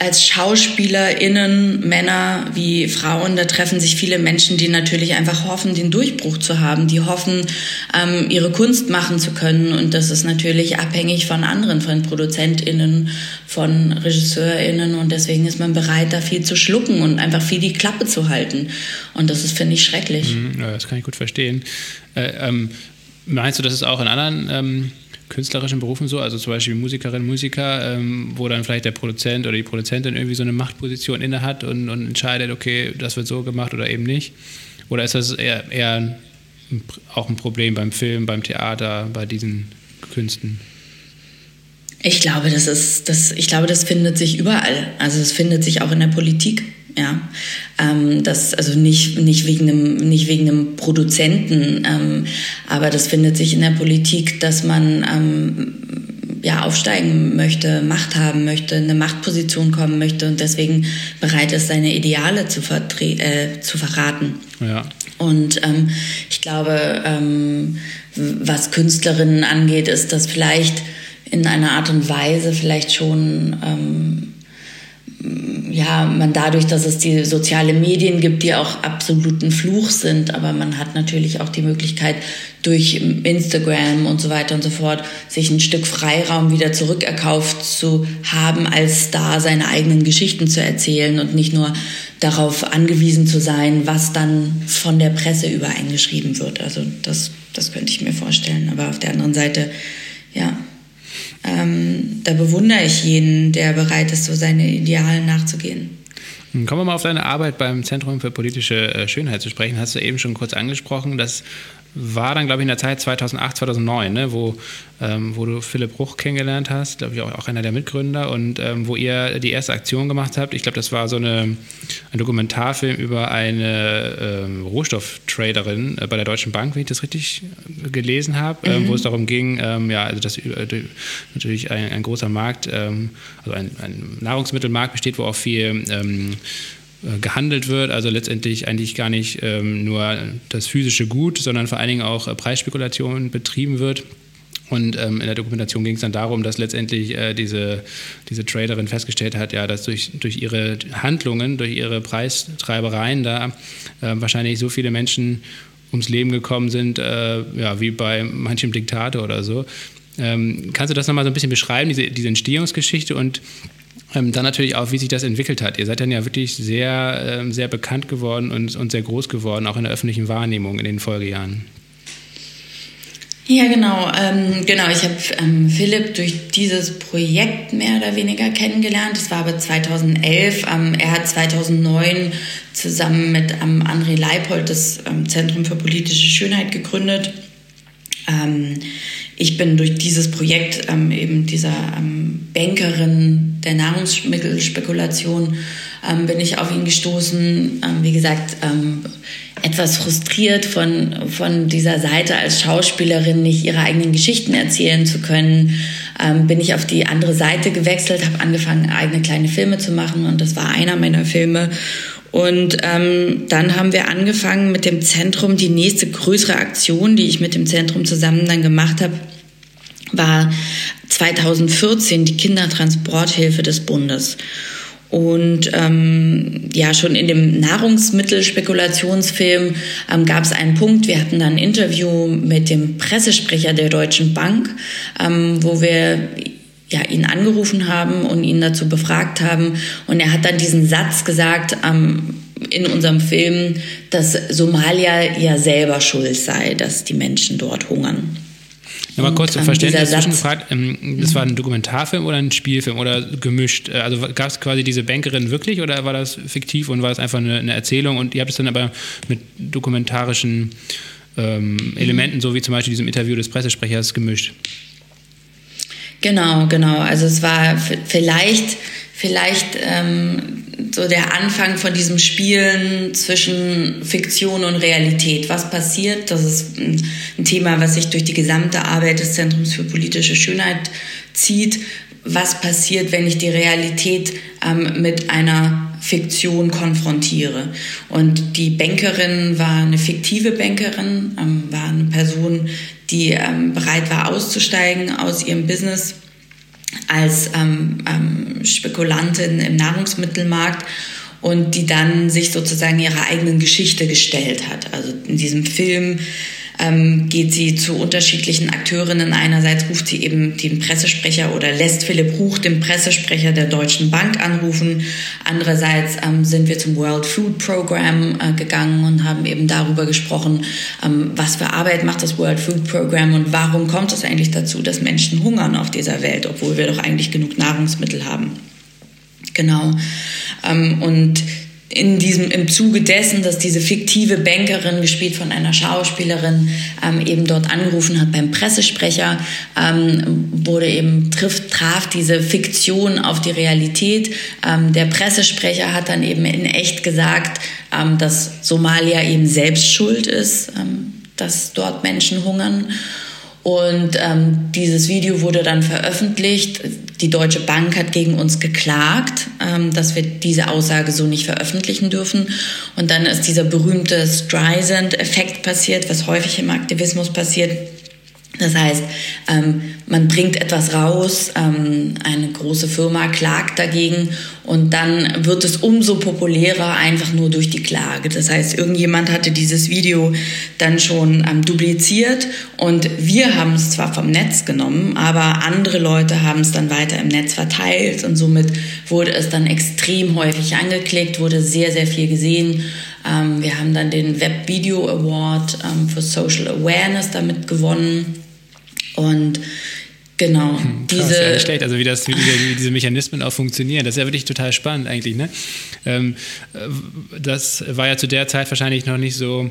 S2: als SchauspielerInnen, Männer wie Frauen, da treffen sich viele Menschen, die natürlich einfach hoffen, den Durchbruch zu haben, die hoffen, ähm, ihre Kunst machen zu können. Und das ist natürlich abhängig von anderen, von ProduzentInnen, von RegisseurInnen. Und deswegen ist man bereit, da viel zu schlucken und einfach viel die Klappe zu halten. Und das ist, finde ich, schrecklich.
S1: Mhm, das kann ich gut verstehen. Äh, ähm, meinst du, dass es auch in anderen ähm künstlerischen Berufen so, also zum Beispiel Musikerinnen, Musiker, ähm, wo dann vielleicht der Produzent oder die Produzentin irgendwie so eine Machtposition inne hat und, und entscheidet, okay, das wird so gemacht oder eben nicht? Oder ist das eher, eher auch ein Problem beim Film, beim Theater, bei diesen Künsten?
S2: Ich glaube, das ist, das, ich glaube, das findet sich überall. Also es findet sich auch in der Politik. Ja, ähm, das also nicht nicht wegen einem nicht wegen einem Produzenten, ähm, aber das findet sich in der Politik, dass man ähm, ja aufsteigen möchte, Macht haben möchte, eine Machtposition kommen möchte und deswegen bereit ist, seine Ideale zu, äh, zu verraten. Ja. Und ähm, ich glaube, ähm, was Künstlerinnen angeht, ist das vielleicht in einer Art und Weise vielleicht schon ähm, ja, man dadurch, dass es die sozialen Medien gibt, die auch absoluten Fluch sind, aber man hat natürlich auch die Möglichkeit, durch Instagram und so weiter und so fort, sich ein Stück Freiraum wieder zurückerkauft zu haben, als Star seine eigenen Geschichten zu erzählen und nicht nur darauf angewiesen zu sein, was dann von der Presse übereingeschrieben wird. Also das, das könnte ich mir vorstellen. Aber auf der anderen Seite, ja, ähm, da bewundere ich jeden, der bereit ist, so seine Idealen nachzugehen.
S1: Kommen wir mal auf deine Arbeit beim Zentrum für politische äh, Schönheit zu sprechen. Hast du eben schon kurz angesprochen, dass war dann, glaube ich, in der Zeit 2008, 2009, ne, wo, ähm, wo du Philipp Bruch kennengelernt hast, glaube ich, auch, auch einer der Mitgründer und ähm, wo ihr die erste Aktion gemacht habt. Ich glaube, das war so eine, ein Dokumentarfilm über eine ähm, Rohstofftraderin äh, bei der Deutschen Bank, wenn ich das richtig gelesen habe, ähm, mhm. wo es darum ging, ähm, ja, also dass äh, natürlich ein, ein großer Markt, ähm, also ein, ein, Nahrungsmittelmarkt besteht, wo auch viel äh, gehandelt wird, also letztendlich eigentlich gar nicht ähm, nur das physische Gut, sondern vor allen Dingen auch äh, Preisspekulation betrieben wird. Und ähm, in der Dokumentation ging es dann darum, dass letztendlich äh, diese, diese Traderin festgestellt hat, ja, dass durch, durch ihre Handlungen, durch ihre Preistreibereien da äh, wahrscheinlich so viele Menschen ums Leben gekommen sind, äh, ja, wie bei manchem Diktator oder so. Ähm, kannst du das nochmal so ein bisschen beschreiben, diese, diese Entstehungsgeschichte und dann natürlich auch, wie sich das entwickelt hat. Ihr seid dann ja wirklich sehr, ähm, sehr bekannt geworden und, und sehr groß geworden, auch in der öffentlichen Wahrnehmung in den Folgejahren.
S2: Ja, genau. Ähm, genau, ich habe ähm, Philipp durch dieses Projekt mehr oder weniger kennengelernt. Das war aber 2011. Ähm, er hat 2009 zusammen mit ähm, André Leipold das ähm, Zentrum für politische Schönheit gegründet. Ich bin durch dieses Projekt ähm, eben dieser ähm, Bankerin der Nahrungsmittelspekulation ähm, bin ich auf ihn gestoßen. Ähm, wie gesagt, ähm, etwas frustriert von, von dieser Seite als Schauspielerin nicht ihre eigenen Geschichten erzählen zu können, ähm, bin ich auf die andere Seite gewechselt, habe angefangen, eigene kleine Filme zu machen und das war einer meiner Filme. Und ähm, dann haben wir angefangen mit dem Zentrum. Die nächste größere Aktion, die ich mit dem Zentrum zusammen dann gemacht habe, war 2014 die Kindertransporthilfe des Bundes. Und ähm, ja, schon in dem Nahrungsmittelspekulationsfilm ähm, gab es einen Punkt, wir hatten dann ein Interview mit dem Pressesprecher der Deutschen Bank, ähm, wo wir ja, ihn angerufen haben und ihn dazu befragt haben. Und er hat dann diesen Satz gesagt ähm, in unserem Film, dass Somalia ja selber schuld sei, dass die Menschen dort hungern.
S1: Nochmal kurz zum Verständnis zwischengefragt, ähm, das war ein Dokumentarfilm oder ein Spielfilm oder gemischt? Äh, also gab es quasi diese Bankerin wirklich oder war das fiktiv und war es einfach eine, eine, Erzählung und ihr habt es dann aber mit dokumentarischen ähm, Elementen, so wie zum Beispiel diesem Interview des Pressesprechers, gemischt?
S2: Genau, genau. Also es war vielleicht, vielleicht ähm, so der Anfang von diesem Spielen zwischen Fiktion und Realität. Was passiert? Das ist ein Thema, was sich durch die gesamte Arbeit des Zentrums für politische Schönheit zieht. Was passiert, wenn ich die Realität ähm, mit einer Fiktion konfrontiere? Und die Bankerin war eine fiktive Bankerin, ähm, war eine Person, die ähm, bereit war auszusteigen aus ihrem Business als ähm, ähm, Spekulantin im Nahrungsmittelmarkt und die dann sich sozusagen ihrer eigenen Geschichte gestellt hat. Also in diesem Film ähm, geht sie zu unterschiedlichen Akteurinnen. Einerseits ruft sie eben den Pressesprecher oder lässt Philipp Ruch, den Pressesprecher der Deutschen Bank, anrufen. Andererseits ähm, sind wir zum World Food Program äh, gegangen und haben eben darüber gesprochen, ähm, was für Arbeit macht das World Food Program und warum kommt es eigentlich dazu, dass Menschen hungern auf dieser Welt, obwohl wir doch eigentlich genug Nahrungsmittel haben. Genau. Ähm, und in diesem, im Zuge dessen, dass diese fiktive Bankerin, gespielt von einer Schauspielerin, ähm, eben dort angerufen hat beim Pressesprecher, ähm, wurde eben, trifft, traf diese Fiktion auf die Realität. Ähm, der Pressesprecher hat dann eben in echt gesagt, ähm, dass Somalia eben selbst schuld ist, ähm, dass dort Menschen hungern. Und ähm, dieses Video wurde dann veröffentlicht. Die Deutsche Bank hat gegen uns geklagt, ähm, dass wir diese Aussage so nicht veröffentlichen dürfen. Und dann ist dieser berühmte Streisand-Effekt passiert, was häufig im Aktivismus passiert das heißt, ähm, man bringt etwas raus, ähm, eine große Firma klagt dagegen und dann wird es umso populärer einfach nur durch die Klage. Das heißt, irgendjemand hatte dieses Video dann schon ähm, dupliziert und wir haben es zwar vom Netz genommen, aber andere Leute haben es dann weiter im Netz verteilt und somit wurde es dann extrem häufig angeklickt, wurde sehr, sehr viel gesehen. Ähm, wir haben dann den Web Video Award ähm, für Social Awareness damit gewonnen. Und Genau.
S1: Hm, krass, diese, ja schlecht, also wie, das, wie, wie, diese Mechanismen auch funktionieren. Das ist ja wirklich total spannend eigentlich. Ne? Ähm, äh, das war ja zu der Zeit wahrscheinlich noch nicht so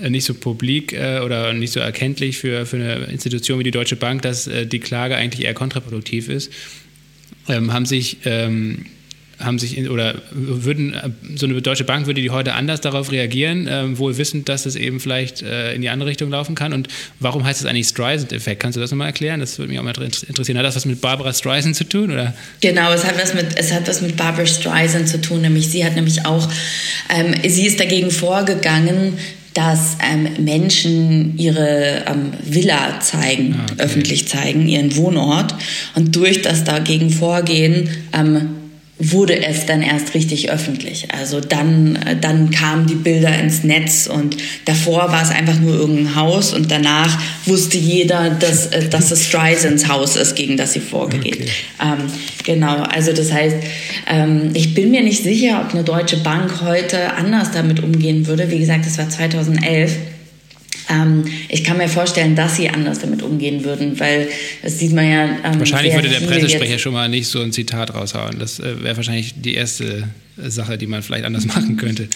S1: äh, nicht so publik äh, oder nicht so erkenntlich für, für eine Institution wie die Deutsche Bank, dass äh, die Klage eigentlich eher kontraproduktiv ist. Ähm, haben sich ähm, haben sich in, oder würden so eine deutsche Bank würde die heute anders darauf reagieren, äh, wohl wissend, dass es eben vielleicht äh, in die andere Richtung laufen kann. Und warum heißt es eigentlich Streisand-Effekt? Kannst du das nochmal erklären? Das würde mich auch mal interessieren. Hat das was mit Barbara Streisand zu tun? Oder?
S2: Genau, es hat was mit es hat was mit Barbara Streisand zu tun. Nämlich sie hat nämlich auch ähm, sie ist dagegen vorgegangen, dass ähm, Menschen ihre ähm, Villa zeigen, ah, okay. öffentlich zeigen, ihren Wohnort. Und durch das dagegen Vorgehen ähm, wurde es dann erst richtig öffentlich. Also dann, dann kamen die Bilder ins Netz und davor war es einfach nur irgendein Haus und danach wusste jeder, dass, äh, dass es Streisand's Haus ist, gegen das sie vorgeht. Okay. Ähm, genau, also das heißt, ähm, ich bin mir nicht sicher, ob eine deutsche Bank heute anders damit umgehen würde. Wie gesagt, das war 2011. Ähm, ich kann mir vorstellen, dass sie anders damit umgehen würden, weil das sieht man ja.
S1: Ähm, wahrscheinlich würde der Pressesprecher schon mal nicht so ein Zitat raushauen. Das äh, wäre wahrscheinlich die erste Sache, die man vielleicht anders machen könnte.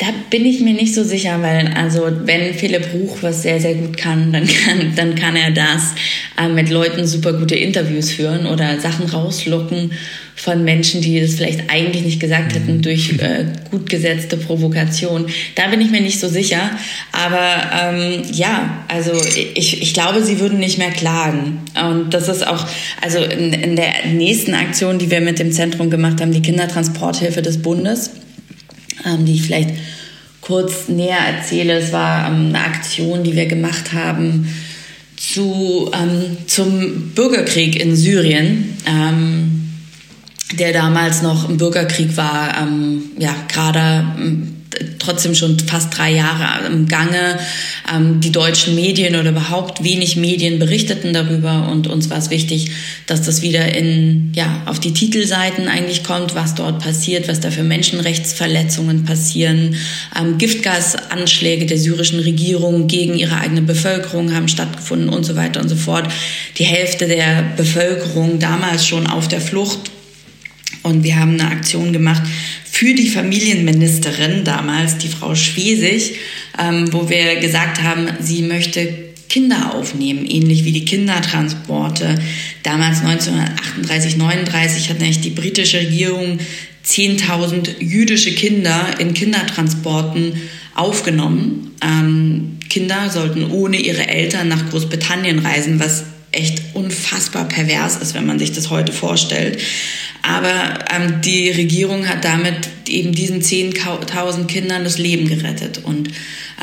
S2: Da bin ich mir nicht so sicher, weil also wenn Philipp Ruch was sehr, sehr gut kann, dann kann, dann kann er das äh, mit Leuten super gute Interviews führen oder Sachen rauslocken von Menschen, die es vielleicht eigentlich nicht gesagt hätten mhm. durch äh, gut gesetzte Provokation. Da bin ich mir nicht so sicher. Aber ähm, ja, also ich, ich glaube, sie würden nicht mehr klagen. Und das ist auch, also in, in der nächsten Aktion, die wir mit dem Zentrum gemacht haben, die Kindertransporthilfe des Bundes, die ich vielleicht kurz näher erzähle. Es war ähm, eine Aktion, die wir gemacht haben zu, ähm, zum Bürgerkrieg in Syrien. Ähm, der damals noch im Bürgerkrieg war, ähm, ja, gerade ähm, trotzdem schon fast drei Jahre im Gange. Ähm, die deutschen Medien oder überhaupt wenig Medien berichteten darüber und uns war es wichtig, dass das wieder in, ja, auf die Titelseiten eigentlich kommt, was dort passiert, was da für Menschenrechtsverletzungen passieren. Ähm, Giftgasanschläge der syrischen Regierung gegen ihre eigene Bevölkerung haben stattgefunden und so weiter und so fort. Die Hälfte der Bevölkerung damals schon auf der Flucht und wir haben eine Aktion gemacht für die Familienministerin damals, die Frau Schwesig, ähm, wo wir gesagt haben, sie möchte Kinder aufnehmen, ähnlich wie die Kindertransporte. Damals 1938, 39 hat nämlich die britische Regierung 10.000 jüdische Kinder in Kindertransporten aufgenommen. Ähm, Kinder sollten ohne ihre Eltern nach Großbritannien reisen, was echt unfassbar pervers ist, wenn man sich das heute vorstellt. Aber ähm, die Regierung hat damit eben diesen 10.000 Kindern das Leben gerettet. Und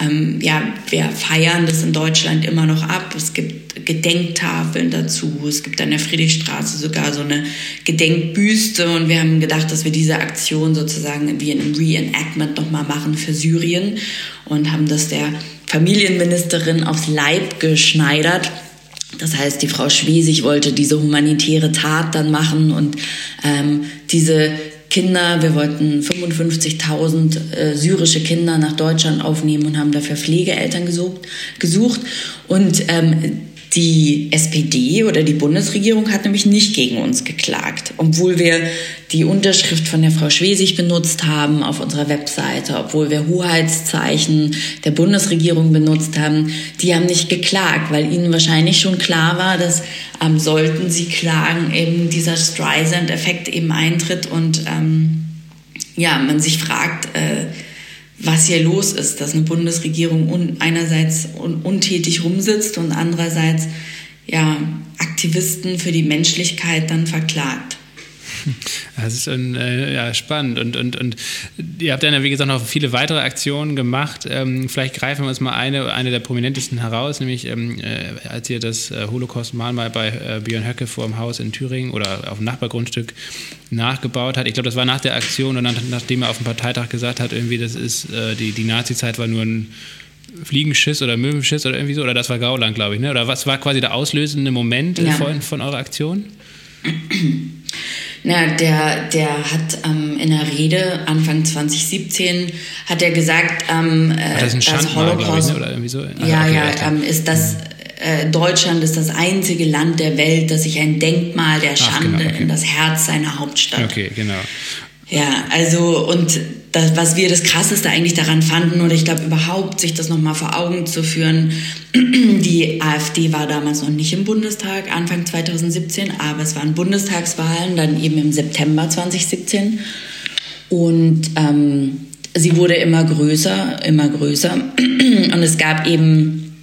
S2: ähm, ja, wir feiern das in Deutschland immer noch ab. Es gibt Gedenktafeln dazu. Es gibt an der Friedrichstraße sogar so eine Gedenkbüste. Und wir haben gedacht, dass wir diese Aktion sozusagen wie in einem Reenactment nochmal machen für Syrien und haben das der Familienministerin aufs Leib geschneidert das heißt, die Frau Schwesig wollte diese humanitäre Tat dann machen und ähm, diese Kinder, wir wollten 55.000 äh, syrische Kinder nach Deutschland aufnehmen und haben dafür Pflegeeltern gesucht. gesucht. Und ähm, die SPD oder die Bundesregierung hat nämlich nicht gegen uns geklagt, obwohl wir die Unterschrift von der Frau Schwesig benutzt haben auf unserer Webseite, obwohl wir Hoheitszeichen der Bundesregierung benutzt haben. Die haben nicht geklagt, weil ihnen wahrscheinlich schon klar war, dass ähm, sollten sie klagen, eben dieser Streisand-Effekt eben eintritt und ähm, ja, man sich fragt, äh, was hier los ist, dass eine Bundesregierung un einerseits un untätig rumsitzt und andererseits ja, Aktivisten für die Menschlichkeit dann verklagt.
S1: Das ist ein, äh, ja, spannend. Und, und, und ihr habt dann ja, wie gesagt, noch viele weitere Aktionen gemacht. Ähm, vielleicht greifen wir uns mal eine, eine der prominentesten heraus, nämlich ähm, äh, als ihr das äh, Holocaust-Mahnmal bei äh, Björn Höcke vor dem Haus in Thüringen oder auf dem Nachbargrundstück nachgebaut hat. Ich glaube, das war nach der Aktion und dann, nachdem er auf dem Parteitag gesagt hat, irgendwie, das ist, äh, die, die Nazi-Zeit war nur ein Fliegenschiss oder Möwenschiss oder irgendwie so, oder das war Gauland, glaube ich, ne? Oder was war quasi der auslösende Moment ja. von, von eurer Aktion?
S2: Na, der, der hat ähm, in der Rede Anfang 2017 hat er gesagt, ähm,
S1: äh, das, ist ein das Holocaust, ich, ne? oder irgendwie so.
S2: Ach, ja, okay, ja, ähm, ist das äh, Deutschland ist das einzige Land der Welt, das sich ein Denkmal der Schande Ach, genau, okay. in das Herz seiner Hauptstadt.
S1: Okay, genau.
S2: Ja, also und das, was wir das Krasseste eigentlich daran fanden, oder ich glaube überhaupt, sich das nochmal vor Augen zu führen, die AfD war damals noch nicht im Bundestag, Anfang 2017, aber es waren Bundestagswahlen, dann eben im September 2017. Und ähm, sie wurde immer größer, immer größer. Und es gab eben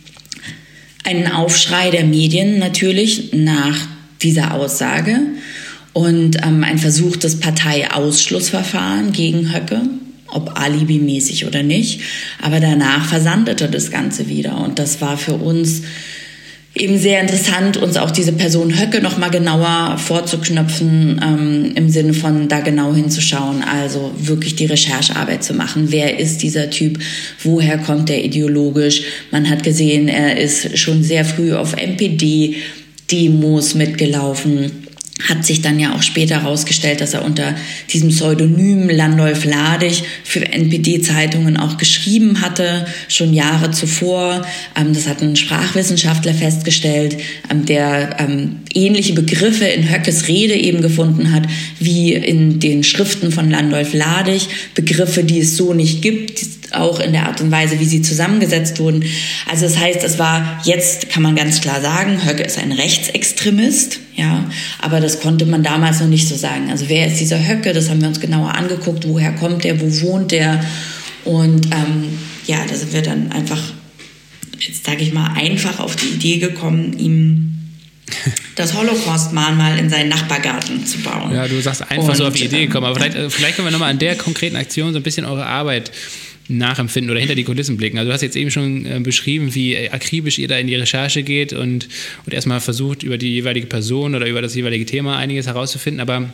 S2: einen Aufschrei der Medien natürlich nach dieser Aussage und ähm, ein versuchtes Parteiausschlussverfahren gegen Höcke, ob alibimäßig oder nicht. Aber danach versandete das Ganze wieder und das war für uns eben sehr interessant, uns auch diese Person Höcke noch mal genauer vorzuknöpfen, ähm, im Sinne von da genau hinzuschauen, also wirklich die Recherchearbeit zu machen. Wer ist dieser Typ? Woher kommt er ideologisch? Man hat gesehen, er ist schon sehr früh auf NPD-Demos mitgelaufen hat sich dann ja auch später herausgestellt, dass er unter diesem Pseudonym Landolf Ladig für NPD-Zeitungen auch geschrieben hatte, schon Jahre zuvor. Ähm, das hat ein Sprachwissenschaftler festgestellt, ähm, der ähm, ähnliche Begriffe in Höckes Rede eben gefunden hat, wie in den Schriften von Landolf Ladig. Begriffe, die es so nicht gibt, auch in der Art und Weise, wie sie zusammengesetzt wurden. Also das heißt, es war jetzt, kann man ganz klar sagen, Höcke ist ein Rechtsextremist, ja, aber das konnte man damals noch nicht so sagen. Also wer ist dieser Höcke? Das haben wir uns genauer angeguckt. Woher kommt der? Wo wohnt der? Und ähm, ja, da sind wir dann einfach, jetzt sage ich mal, einfach auf die Idee gekommen, ihm das Holocaust-Mahnmal in seinen Nachbargarten zu bauen.
S1: Ja, du sagst einfach und, so auf die Idee gekommen, aber vielleicht, äh, vielleicht können wir nochmal an der konkreten Aktion so ein bisschen eure Arbeit nachempfinden oder hinter die Kulissen blicken. Also du hast jetzt eben schon äh, beschrieben, wie akribisch ihr da in die Recherche geht und, und erstmal versucht, über die jeweilige Person oder über das jeweilige Thema einiges herauszufinden, aber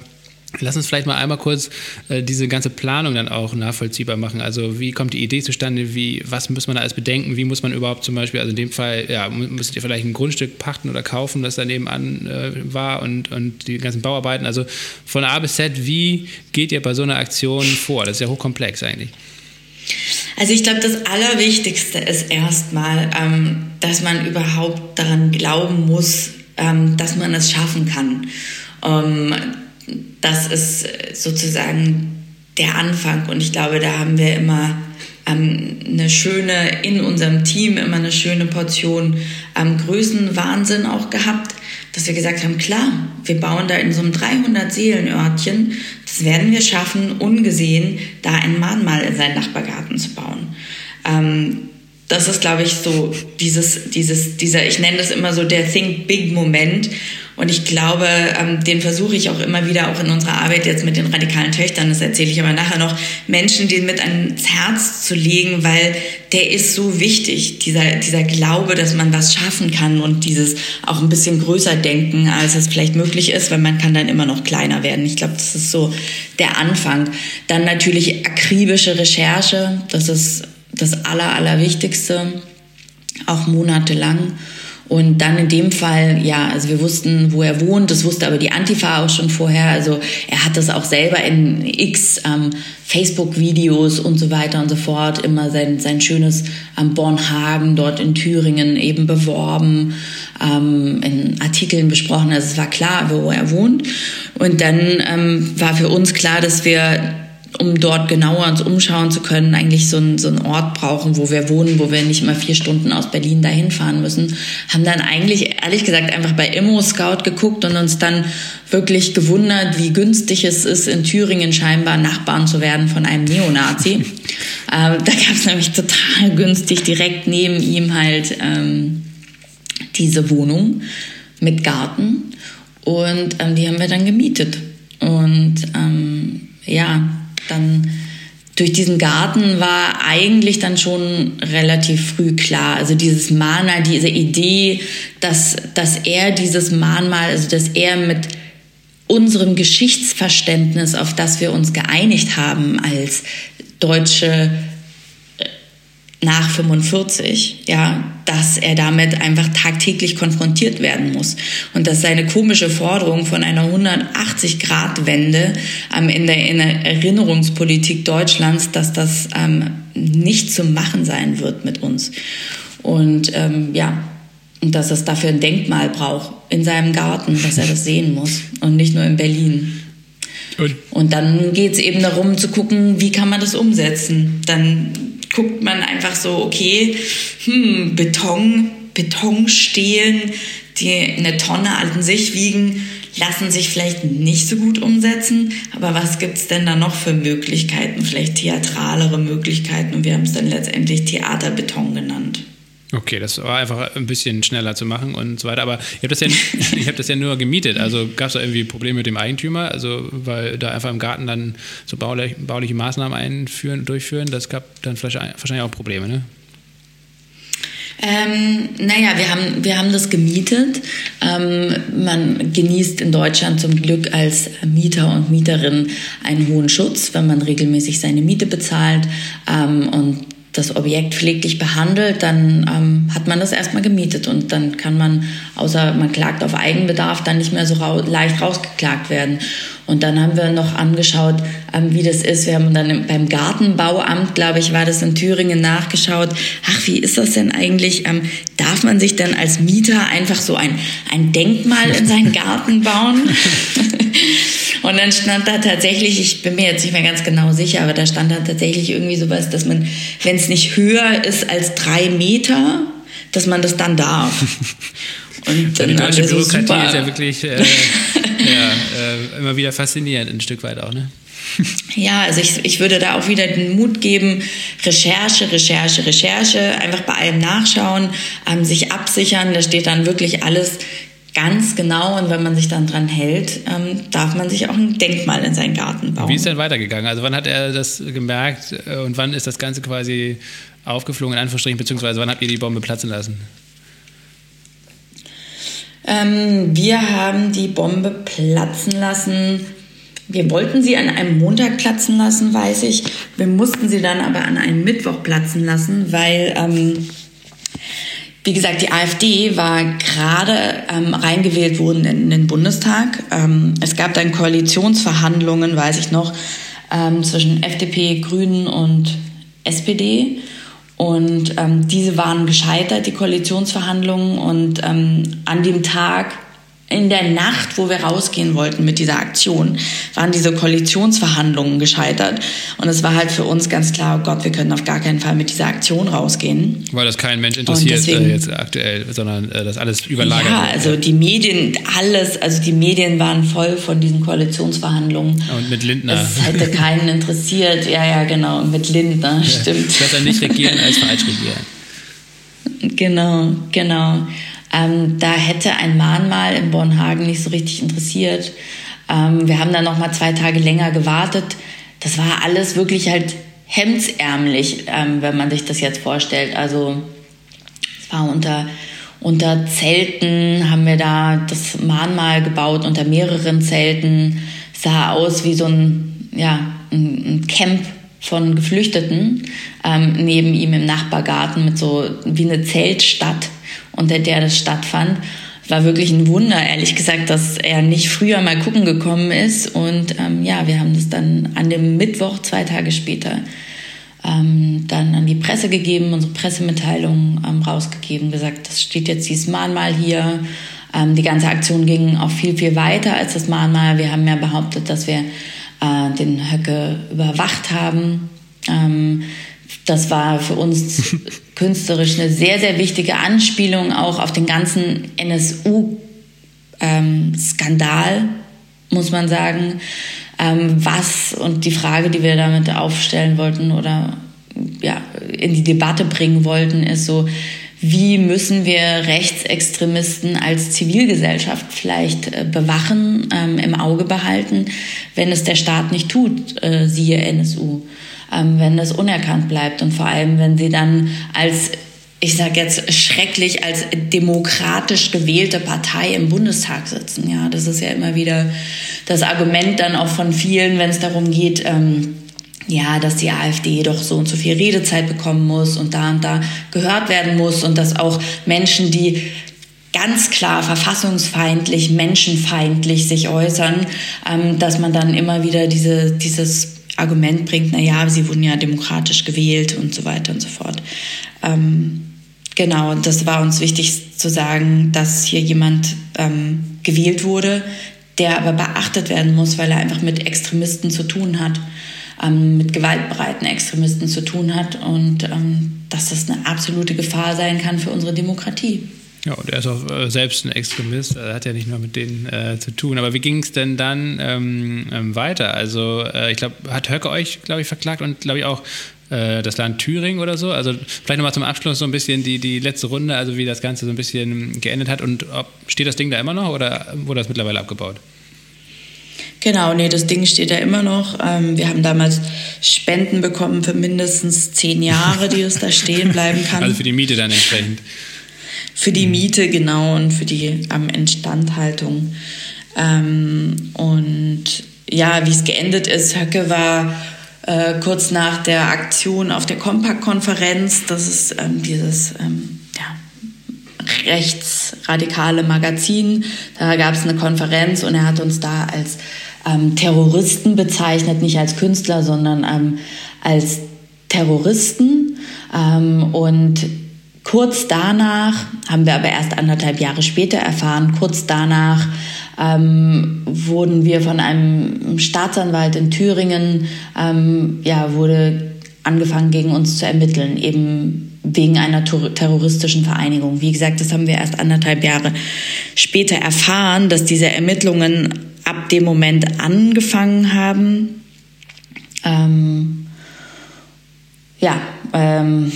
S1: Lass uns vielleicht mal einmal kurz äh, diese ganze Planung dann auch nachvollziehbar machen. Also wie kommt die Idee zustande? Wie, was muss man da alles bedenken? Wie muss man überhaupt zum Beispiel, also in dem Fall, ja, müsst ihr vielleicht ein Grundstück pachten oder kaufen, das daneben an äh, war und, und die ganzen Bauarbeiten. Also von A bis Z, wie geht ihr bei so einer Aktion vor? Das ist ja hochkomplex eigentlich.
S2: Also ich glaube, das Allerwichtigste ist erstmal, ähm, dass man überhaupt daran glauben muss, ähm, dass man es schaffen kann. Ähm, das ist sozusagen der Anfang und ich glaube, da haben wir immer ähm, eine schöne, in unserem Team immer eine schöne Portion ähm, Größenwahnsinn auch gehabt dass wir gesagt haben, klar, wir bauen da in so einem 300 Seelenörtchen, das werden wir schaffen, ungesehen da ein Mahnmal in seinen Nachbargarten zu bauen. Ähm, das ist, glaube ich, so dieses, dieses, dieser, ich nenne das immer so der Think Big Moment. Und ich glaube, ähm, den versuche ich auch immer wieder, auch in unserer Arbeit jetzt mit den radikalen Töchtern, das erzähle ich aber nachher noch, Menschen den mit ans Herz zu legen, weil der ist so wichtig, dieser, dieser Glaube, dass man was schaffen kann und dieses auch ein bisschen größer denken, als es vielleicht möglich ist, weil man kann dann immer noch kleiner werden. Ich glaube, das ist so der Anfang. Dann natürlich akribische Recherche, das ist das Aller, Allerwichtigste, auch monatelang. Und dann in dem Fall, ja, also wir wussten, wo er wohnt, das wusste aber die Antifa auch schon vorher. Also er hat das auch selber in x ähm, Facebook-Videos und so weiter und so fort immer sein, sein schönes ähm, Bornhagen dort in Thüringen eben beworben, ähm, in Artikeln besprochen. Also es war klar, wo er wohnt. Und dann ähm, war für uns klar, dass wir um dort genauer uns umschauen zu können, eigentlich so, ein, so einen Ort brauchen, wo wir wohnen, wo wir nicht mal vier Stunden aus Berlin dahin fahren müssen. Haben dann eigentlich, ehrlich gesagt, einfach bei Immo Scout geguckt und uns dann wirklich gewundert, wie günstig es ist, in Thüringen scheinbar Nachbarn zu werden von einem Neonazi. ähm, da gab es nämlich total günstig direkt neben ihm halt ähm, diese Wohnung mit Garten. Und ähm, die haben wir dann gemietet. Und ähm, ja, dann durch diesen Garten war eigentlich dann schon relativ früh klar. Also dieses Mahnmal, diese Idee, dass, dass er dieses Mahnmal, also dass er mit unserem Geschichtsverständnis, auf das wir uns geeinigt haben als deutsche nach 45, ja, dass er damit einfach tagtäglich konfrontiert werden muss und dass seine komische Forderung von einer 180-Grad-Wende ähm, in, der, in der Erinnerungspolitik Deutschlands, dass das ähm, nicht zu machen sein wird mit uns und ähm, ja und dass es dafür ein Denkmal braucht in seinem Garten, dass er das sehen muss und nicht nur in Berlin. Und, und dann geht es eben darum zu gucken, wie kann man das umsetzen. Dann guckt man einfach so, okay, hm, Beton, Betonstelen, die eine Tonne an sich wiegen, lassen sich vielleicht nicht so gut umsetzen. Aber was gibt es denn da noch für Möglichkeiten? Vielleicht theatralere Möglichkeiten. Und wir haben es dann letztendlich Theaterbeton genannt.
S1: Okay, das war einfach ein bisschen schneller zu machen und so weiter. Aber ich habe das, ja, hab das ja nur gemietet. Also gab es da irgendwie Probleme mit dem Eigentümer? Also, weil da einfach im Garten dann so baulich, bauliche Maßnahmen einführen, durchführen, das gab dann wahrscheinlich auch Probleme, ne?
S2: Ähm, naja, wir haben, wir haben das gemietet. Ähm, man genießt in Deutschland zum Glück als Mieter und Mieterin einen hohen Schutz, wenn man regelmäßig seine Miete bezahlt ähm, und das Objekt pfleglich behandelt, dann ähm, hat man das erstmal gemietet und dann kann man, außer man klagt auf Eigenbedarf, dann nicht mehr so ra leicht rausgeklagt werden. Und dann haben wir noch angeschaut, ähm, wie das ist. Wir haben dann beim Gartenbauamt, glaube ich, war das in Thüringen nachgeschaut. Ach, wie ist das denn eigentlich? Ähm, darf man sich denn als Mieter einfach so ein, ein Denkmal in seinen Garten bauen? Und dann stand da tatsächlich, ich bin mir jetzt nicht mehr ganz genau sicher, aber da stand da tatsächlich irgendwie sowas, dass man, wenn es nicht höher ist als drei Meter, dass man das dann darf.
S1: Und dann die deutsche Bürokratie so ist ja wirklich äh, ja, äh, immer wieder faszinierend, ein Stück weit auch, ne?
S2: Ja, also ich, ich würde da auch wieder den Mut geben, Recherche, Recherche, Recherche, einfach bei allem nachschauen, ähm, sich absichern, da steht dann wirklich alles ganz genau und wenn man sich dann dran hält, ähm, darf man sich auch ein Denkmal in seinen Garten bauen.
S1: Wie ist denn weitergegangen? Also wann hat er das gemerkt äh, und wann ist das Ganze quasi aufgeflogen, in Anführungsstrichen, beziehungsweise wann habt ihr die Bombe platzen lassen?
S2: Ähm, wir haben die Bombe platzen lassen. Wir wollten sie an einem Montag platzen lassen, weiß ich. Wir mussten sie dann aber an einem Mittwoch platzen lassen, weil ähm, wie gesagt, die AfD war gerade ähm, reingewählt worden in den Bundestag. Ähm, es gab dann Koalitionsverhandlungen, weiß ich noch, ähm, zwischen FDP, Grünen und SPD. Und ähm, diese waren gescheitert, die Koalitionsverhandlungen. Und ähm, an dem Tag in der Nacht, wo wir rausgehen wollten mit dieser Aktion, waren diese Koalitionsverhandlungen gescheitert. Und es war halt für uns ganz klar, oh Gott, wir können auf gar keinen Fall mit dieser Aktion rausgehen.
S1: Weil das kein Mensch interessiert deswegen, äh, jetzt aktuell, sondern äh, das alles überlagert.
S2: Ja, also die Medien, alles, also die Medien waren voll von diesen Koalitionsverhandlungen.
S1: Und mit Lindner.
S2: Es hätte keinen interessiert. Ja, ja, genau, mit Lindner, stimmt.
S1: Besser nicht regieren als falsch regieren.
S2: Genau, genau. Ähm, da hätte ein Mahnmal in Bornhagen nicht so richtig interessiert. Ähm, wir haben dann noch mal zwei Tage länger gewartet. Das war alles wirklich halt hemdsärmlich, ähm, wenn man sich das jetzt vorstellt. Also es war unter unter Zelten haben wir da das Mahnmal gebaut, unter mehreren Zelten. Es sah aus wie so ein, ja, ein, Camp von Geflüchteten ähm, neben ihm im Nachbargarten mit so wie eine Zeltstadt unter der das stattfand. War wirklich ein Wunder, ehrlich gesagt, dass er nicht früher mal gucken gekommen ist. Und ähm, ja, wir haben das dann an dem Mittwoch, zwei Tage später, ähm, dann an die Presse gegeben, unsere Pressemitteilung ähm, rausgegeben, gesagt, das steht jetzt dieses Mahnmal hier. Ähm, die ganze Aktion ging auch viel, viel weiter als das Mahnmal. Wir haben ja behauptet, dass wir äh, den Höcke überwacht haben. Ähm, das war für uns künstlerisch eine sehr, sehr wichtige Anspielung auch auf den ganzen NSU-Skandal, ähm, muss man sagen. Ähm, was und die Frage, die wir damit aufstellen wollten oder ja, in die Debatte bringen wollten, ist so, wie müssen wir Rechtsextremisten als Zivilgesellschaft vielleicht äh, bewachen, ähm, im Auge behalten, wenn es der Staat nicht tut, äh, siehe NSU ähm, wenn das unerkannt bleibt und vor allem, wenn sie dann als ich sage jetzt schrecklich als demokratisch gewählte Partei im Bundestag sitzen. Ja, das ist ja immer wieder das Argument dann auch von vielen, wenn es darum geht, ähm, ja, dass die AfD doch so und so viel Redezeit bekommen muss und da und da gehört werden muss und dass auch Menschen, die ganz klar verfassungsfeindlich, menschenfeindlich sich äußern, ähm, dass man dann immer wieder diese, dieses Argument bringt, naja, sie wurden ja demokratisch gewählt und so weiter und so fort. Ähm, genau, und das war uns wichtig zu sagen, dass hier jemand ähm, gewählt wurde, der aber beachtet werden muss, weil er einfach mit Extremisten zu tun hat, ähm, mit gewaltbereiten Extremisten zu tun hat und ähm, dass das eine absolute Gefahr sein kann für unsere Demokratie.
S1: Ja, und er ist auch äh, selbst ein Extremist, er hat ja nicht nur mit denen äh, zu tun. Aber wie ging es denn dann ähm, ähm, weiter? Also äh, ich glaube, hat Höcke euch, glaube ich, verklagt und glaube ich auch äh, das Land Thüringen oder so? Also vielleicht nochmal zum Abschluss so ein bisschen die, die letzte Runde, also wie das Ganze so ein bisschen geendet hat und ob, steht das Ding da immer noch oder wurde das mittlerweile abgebaut?
S2: Genau, nee, das Ding steht ja immer noch. Ähm, wir haben damals Spenden bekommen für mindestens zehn Jahre, die es da stehen bleiben kann.
S1: Also für die Miete dann entsprechend.
S2: Für die Miete, genau, und für die ähm, Instandhaltung. Ähm, und ja, wie es geendet ist, Höcke war äh, kurz nach der Aktion auf der Compact-Konferenz, das ist ähm, dieses ähm, ja, rechtsradikale Magazin, da gab es eine Konferenz und er hat uns da als ähm, Terroristen bezeichnet, nicht als Künstler, sondern ähm, als Terroristen. Und kurz danach, haben wir aber erst anderthalb Jahre später erfahren, kurz danach ähm, wurden wir von einem Staatsanwalt in Thüringen, ähm, ja, wurde angefangen gegen uns zu ermitteln, eben wegen einer terroristischen Vereinigung. Wie gesagt, das haben wir erst anderthalb Jahre später erfahren, dass diese Ermittlungen ab dem Moment angefangen haben. Ähm, ja, ähm,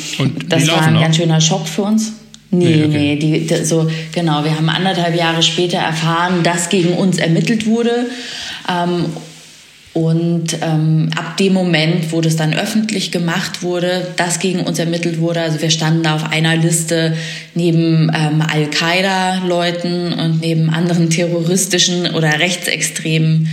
S2: das war ein noch? ganz schöner Schock für uns. Nee, nee, okay. nee die, die, so, genau, wir haben anderthalb Jahre später erfahren, dass gegen uns ermittelt wurde. Ähm, und ähm, ab dem Moment, wo das dann öffentlich gemacht wurde, dass gegen uns ermittelt wurde, also wir standen da auf einer Liste neben ähm, Al-Qaida-Leuten und neben anderen terroristischen oder rechtsextremen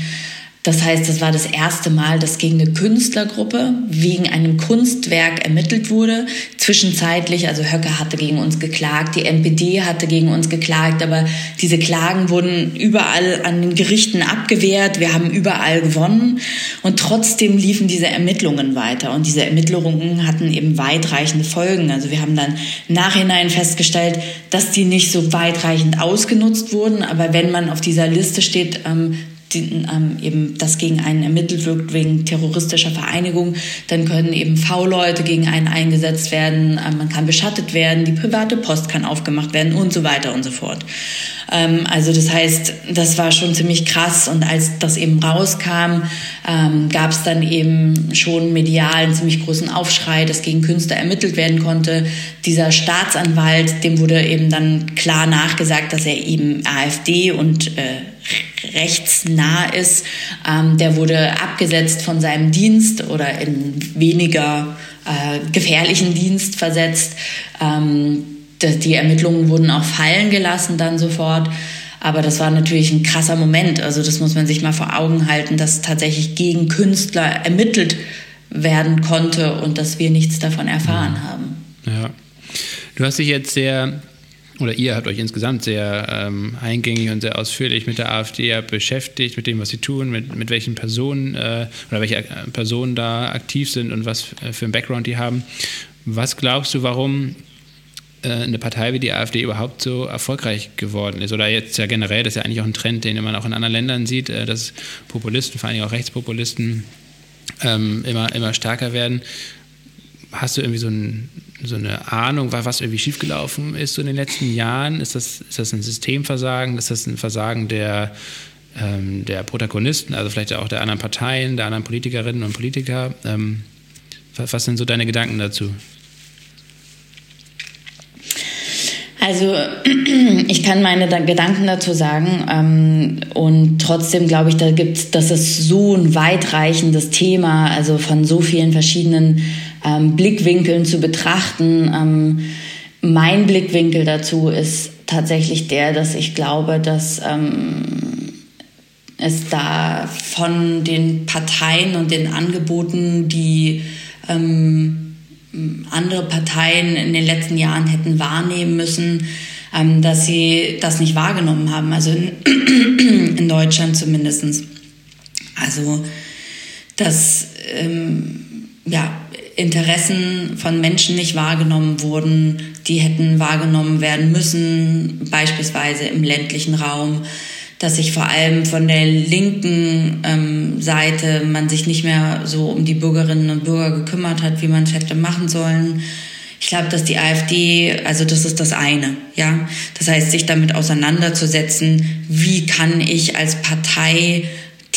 S2: das heißt, das war das erste Mal, dass gegen eine Künstlergruppe wegen einem Kunstwerk ermittelt wurde. Zwischenzeitlich, also Höcke hatte gegen uns geklagt, die NPD hatte gegen uns geklagt, aber diese Klagen wurden überall an den Gerichten abgewehrt. Wir haben überall gewonnen und trotzdem liefen diese Ermittlungen weiter und diese Ermittlungen hatten eben weitreichende Folgen. Also wir haben dann Nachhinein festgestellt, dass die nicht so weitreichend ausgenutzt wurden, aber wenn man auf dieser Liste steht, ähm, die, ähm, eben das gegen einen ermittelt wird wegen terroristischer Vereinigung, dann können eben V-Leute gegen einen eingesetzt werden, ähm, man kann beschattet werden, die private Post kann aufgemacht werden und so weiter und so fort. Ähm, also das heißt, das war schon ziemlich krass und als das eben rauskam, ähm, gab es dann eben schon medial einen ziemlich großen Aufschrei, dass gegen Künstler ermittelt werden konnte. Dieser Staatsanwalt, dem wurde eben dann klar nachgesagt, dass er eben AfD und äh, rechtsnah ist, ähm, der wurde abgesetzt von seinem Dienst oder in weniger äh, gefährlichen Dienst versetzt. Ähm, die Ermittlungen wurden auch fallen gelassen dann sofort. Aber das war natürlich ein krasser Moment. Also das muss man sich mal vor Augen halten, dass tatsächlich gegen Künstler ermittelt werden konnte und dass wir nichts davon erfahren mhm. haben.
S1: Ja. Du hast dich jetzt sehr oder ihr habt euch insgesamt sehr ähm, eingängig und sehr ausführlich mit der AfD beschäftigt, mit dem, was sie tun, mit, mit welchen Personen äh, oder welche äh, Personen da aktiv sind und was äh, für einen Background die haben. Was glaubst du, warum äh, eine Partei wie die AfD überhaupt so erfolgreich geworden ist? Oder jetzt ja generell, das ist ja eigentlich auch ein Trend, den man auch in anderen Ländern sieht, dass Populisten, vor allem auch Rechtspopulisten, ähm, immer, immer stärker werden. Hast du irgendwie so ein so eine Ahnung, was irgendwie schiefgelaufen ist so in den letzten Jahren? Ist das, ist das ein Systemversagen? Ist das ein Versagen der, ähm, der Protagonisten, also vielleicht auch der anderen Parteien, der anderen Politikerinnen und Politiker? Ähm, was, sind so deine Gedanken dazu?
S2: Also ich kann meine Gedanken dazu sagen ähm, und trotzdem glaube ich, da gibt, das ist so ein weitreichendes Thema, also von so vielen verschiedenen ähm, Blickwinkeln zu betrachten. Ähm, mein Blickwinkel dazu ist tatsächlich der, dass ich glaube, dass ähm, es da von den Parteien und den Angeboten, die ähm, andere Parteien in den letzten Jahren hätten wahrnehmen müssen, ähm, dass sie das nicht wahrgenommen haben, also in, in Deutschland zumindest. Also, dass ähm, ja, Interessen von Menschen nicht wahrgenommen wurden, die hätten wahrgenommen werden müssen, beispielsweise im ländlichen Raum, dass sich vor allem von der linken ähm, Seite man sich nicht mehr so um die Bürgerinnen und Bürger gekümmert hat, wie man es hätte machen sollen. Ich glaube, dass die AfD, also das ist das eine, ja. Das heißt, sich damit auseinanderzusetzen, wie kann ich als Partei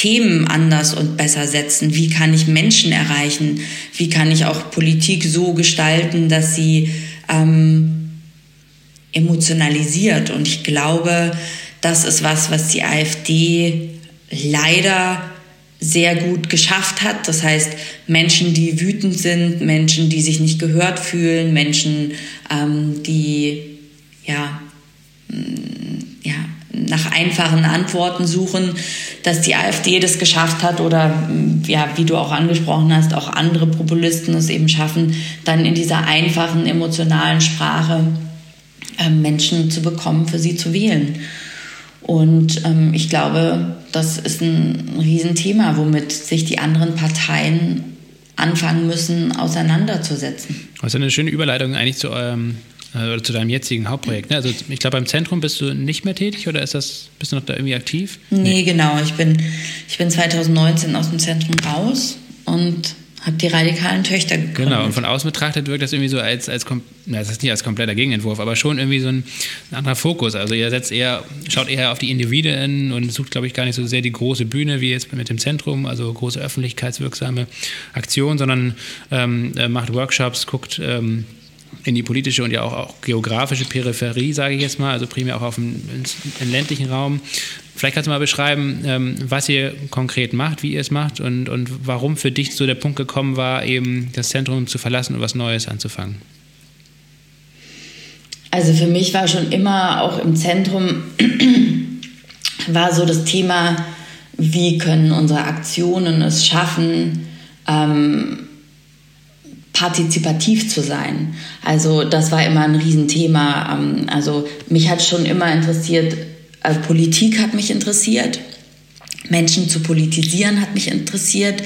S2: Themen anders und besser setzen? Wie kann ich Menschen erreichen? Wie kann ich auch Politik so gestalten, dass sie ähm, emotionalisiert? Und ich glaube, das ist was, was die AfD leider sehr gut geschafft hat. Das heißt, Menschen, die wütend sind, Menschen, die sich nicht gehört fühlen, Menschen, ähm, die ja, mm, ja, nach einfachen Antworten suchen, dass die AfD das geschafft hat oder mm, ja, wie du auch angesprochen hast, auch andere Populisten es eben schaffen, dann in dieser einfachen emotionalen Sprache äh, Menschen zu bekommen, für sie zu wählen. Und ähm, ich glaube, das ist ein Riesenthema, womit sich die anderen Parteien anfangen müssen, auseinanderzusetzen.
S1: Das ist eine schöne Überleitung eigentlich zu eurem äh, oder zu deinem jetzigen Hauptprojekt. Ne? Also ich glaube, beim Zentrum bist du nicht mehr tätig oder ist das, bist du noch da irgendwie aktiv?
S2: Nee, nee. genau. Ich bin, ich bin 2019 aus dem Zentrum raus und habe die radikalen Töchter gegründet.
S1: Genau, und von außen betrachtet wirkt das irgendwie so als, als das ist nicht als kompletter Gegenentwurf, aber schon irgendwie so ein, ein, anderer Fokus. Also ihr setzt eher, schaut eher auf die Individuen und sucht, glaube ich, gar nicht so sehr die große Bühne wie jetzt mit dem Zentrum, also große öffentlichkeitswirksame Aktionen, sondern ähm, äh, macht Workshops, guckt ähm, in die politische und ja auch, auch geografische Peripherie, sage ich jetzt mal, also primär auch auf im ländlichen Raum. Vielleicht kannst du mal beschreiben, ähm, was ihr konkret macht, wie ihr es macht und, und warum für dich so der Punkt gekommen war, eben das Zentrum zu verlassen und was Neues anzufangen.
S2: Also für mich war schon immer auch im Zentrum war so das Thema, wie können unsere Aktionen es schaffen, ähm, partizipativ zu sein. Also das war immer ein Riesenthema. Ähm, also mich hat schon immer interessiert, also Politik hat mich interessiert, Menschen zu politisieren hat mich interessiert,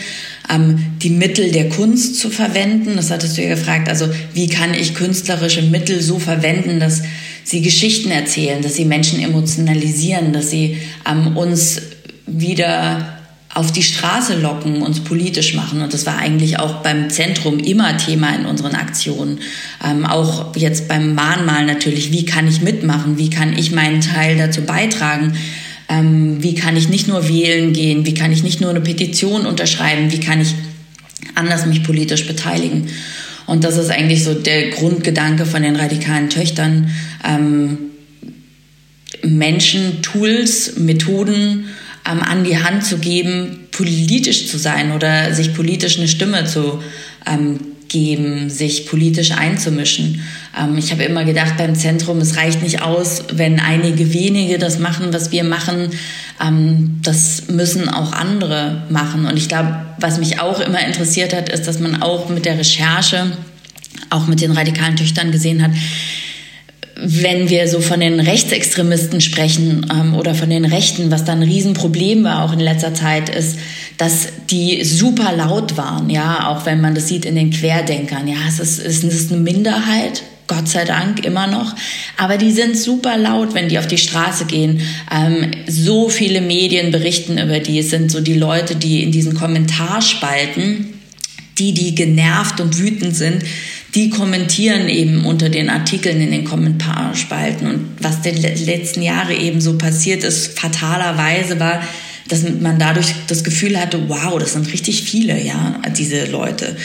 S2: ähm, die Mittel der Kunst zu verwenden. Das hattest du ja gefragt. Also wie kann ich künstlerische Mittel so verwenden, dass sie Geschichten erzählen, dass sie Menschen emotionalisieren, dass sie ähm, uns wieder auf die Straße locken, uns politisch machen. Und das war eigentlich auch beim Zentrum immer Thema in unseren Aktionen. Ähm, auch jetzt beim Mahnmal natürlich, wie kann ich mitmachen, wie kann ich meinen Teil dazu beitragen, ähm, wie kann ich nicht nur wählen gehen, wie kann ich nicht nur eine Petition unterschreiben, wie kann ich anders mich politisch beteiligen. Und das ist eigentlich so der Grundgedanke von den radikalen Töchtern. Ähm, Menschen, Tools, Methoden, ähm, an die Hand zu geben, politisch zu sein oder sich politisch eine Stimme zu ähm, geben, sich politisch einzumischen. Ähm, ich habe immer gedacht beim Zentrum, es reicht nicht aus, wenn einige wenige das machen, was wir machen. Ähm, das müssen auch andere machen. Und ich glaube, was mich auch immer interessiert hat, ist, dass man auch mit der Recherche, auch mit den radikalen Töchtern gesehen hat, wenn wir so von den Rechtsextremisten sprechen ähm, oder von den Rechten, was da ein Riesenproblem war auch in letzter Zeit, ist, dass die super laut waren, ja, auch wenn man das sieht in den Querdenkern. Ja, es ist, es ist eine Minderheit, Gott sei Dank immer noch. Aber die sind super laut, wenn die auf die Straße gehen. Ähm, so viele Medien berichten über die. Es sind so die Leute, die in diesen Kommentarspalten, die, die genervt und wütend sind, die kommentieren eben unter den Artikeln in den Kommentarspalten. Und was die letzten Jahre eben so passiert ist, fatalerweise war, dass man dadurch das Gefühl hatte, wow, das sind richtig viele, ja, diese Leute.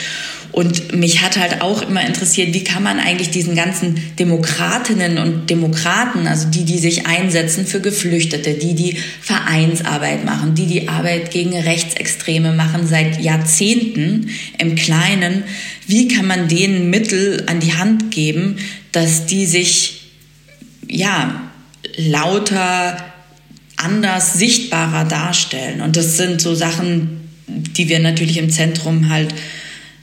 S2: Und mich hat halt auch immer interessiert, wie kann man eigentlich diesen ganzen Demokratinnen und Demokraten, also die, die sich einsetzen für Geflüchtete, die die Vereinsarbeit machen, die die Arbeit gegen Rechtsextreme machen seit Jahrzehnten im Kleinen, wie kann man denen Mittel an die Hand geben, dass die sich, ja, lauter, anders, sichtbarer darstellen. Und das sind so Sachen, die wir natürlich im Zentrum halt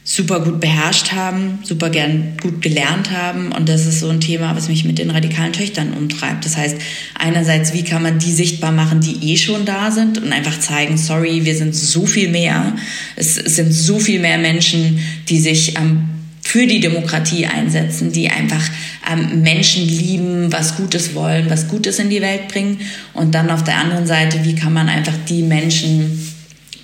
S2: super gut beherrscht haben, super gern gut gelernt haben. Und das ist so ein Thema, was mich mit den radikalen Töchtern umtreibt. Das heißt, einerseits, wie kann man die sichtbar machen, die eh schon da sind und einfach zeigen, sorry, wir sind so viel mehr. Es, sind so viel mehr Menschen, die sich ähm, für die Demokratie einsetzen, die einfach ähm, Menschen lieben, was Gutes wollen, was Gutes in die Welt bringen. Und dann auf der anderen Seite, wie kann man einfach die Menschen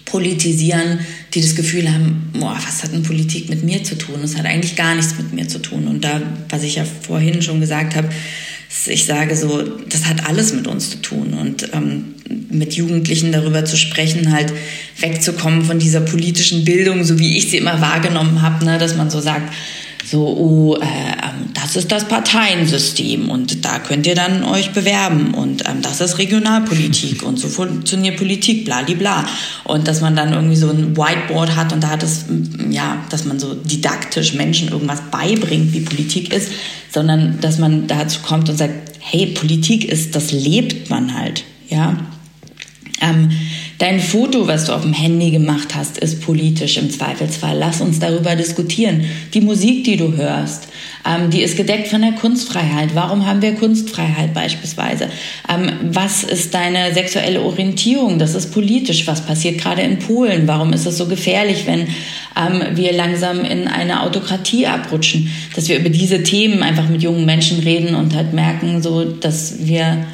S2: politisieren, die das Gefühl haben, boah, was hat denn Politik mit mir zu tun? Das hat eigentlich gar nichts mit mir zu tun. Und da, was ich ja vorhin schon gesagt habe, ich sage so, das hat alles mit uns zu tun. Und ähm, mit Jugendlichen darüber zu sprechen, halt wegzukommen von dieser politischen Bildung, so wie ich sie immer wahrgenommen habe, ne, dass man so sagt, so, oh, äh, ähm, das ist das Parteiensystem und da könnt ihr dann euch bewerben und ähm, das ist Regionalpolitik und so funktioniert Politik, bla, bla. Und dass man dann irgendwie so ein Whiteboard hat und da hat es, ja, dass man so didaktisch Menschen irgendwas beibringt, wie Politik ist, sondern dass man dazu kommt und sagt, hey, Politik ist, das lebt man halt, ja. Ähm, dein Foto, was du auf dem Handy gemacht hast, ist politisch im Zweifelsfall. Lass uns darüber diskutieren. Die Musik, die du hörst, ähm, die ist gedeckt von der Kunstfreiheit. Warum haben wir Kunstfreiheit beispielsweise? Ähm, was ist deine sexuelle Orientierung? Das ist politisch. Was passiert gerade in Polen? Warum ist es so gefährlich, wenn ähm, wir langsam in eine Autokratie abrutschen? Dass wir über diese Themen einfach mit jungen Menschen reden und halt merken, so, dass wir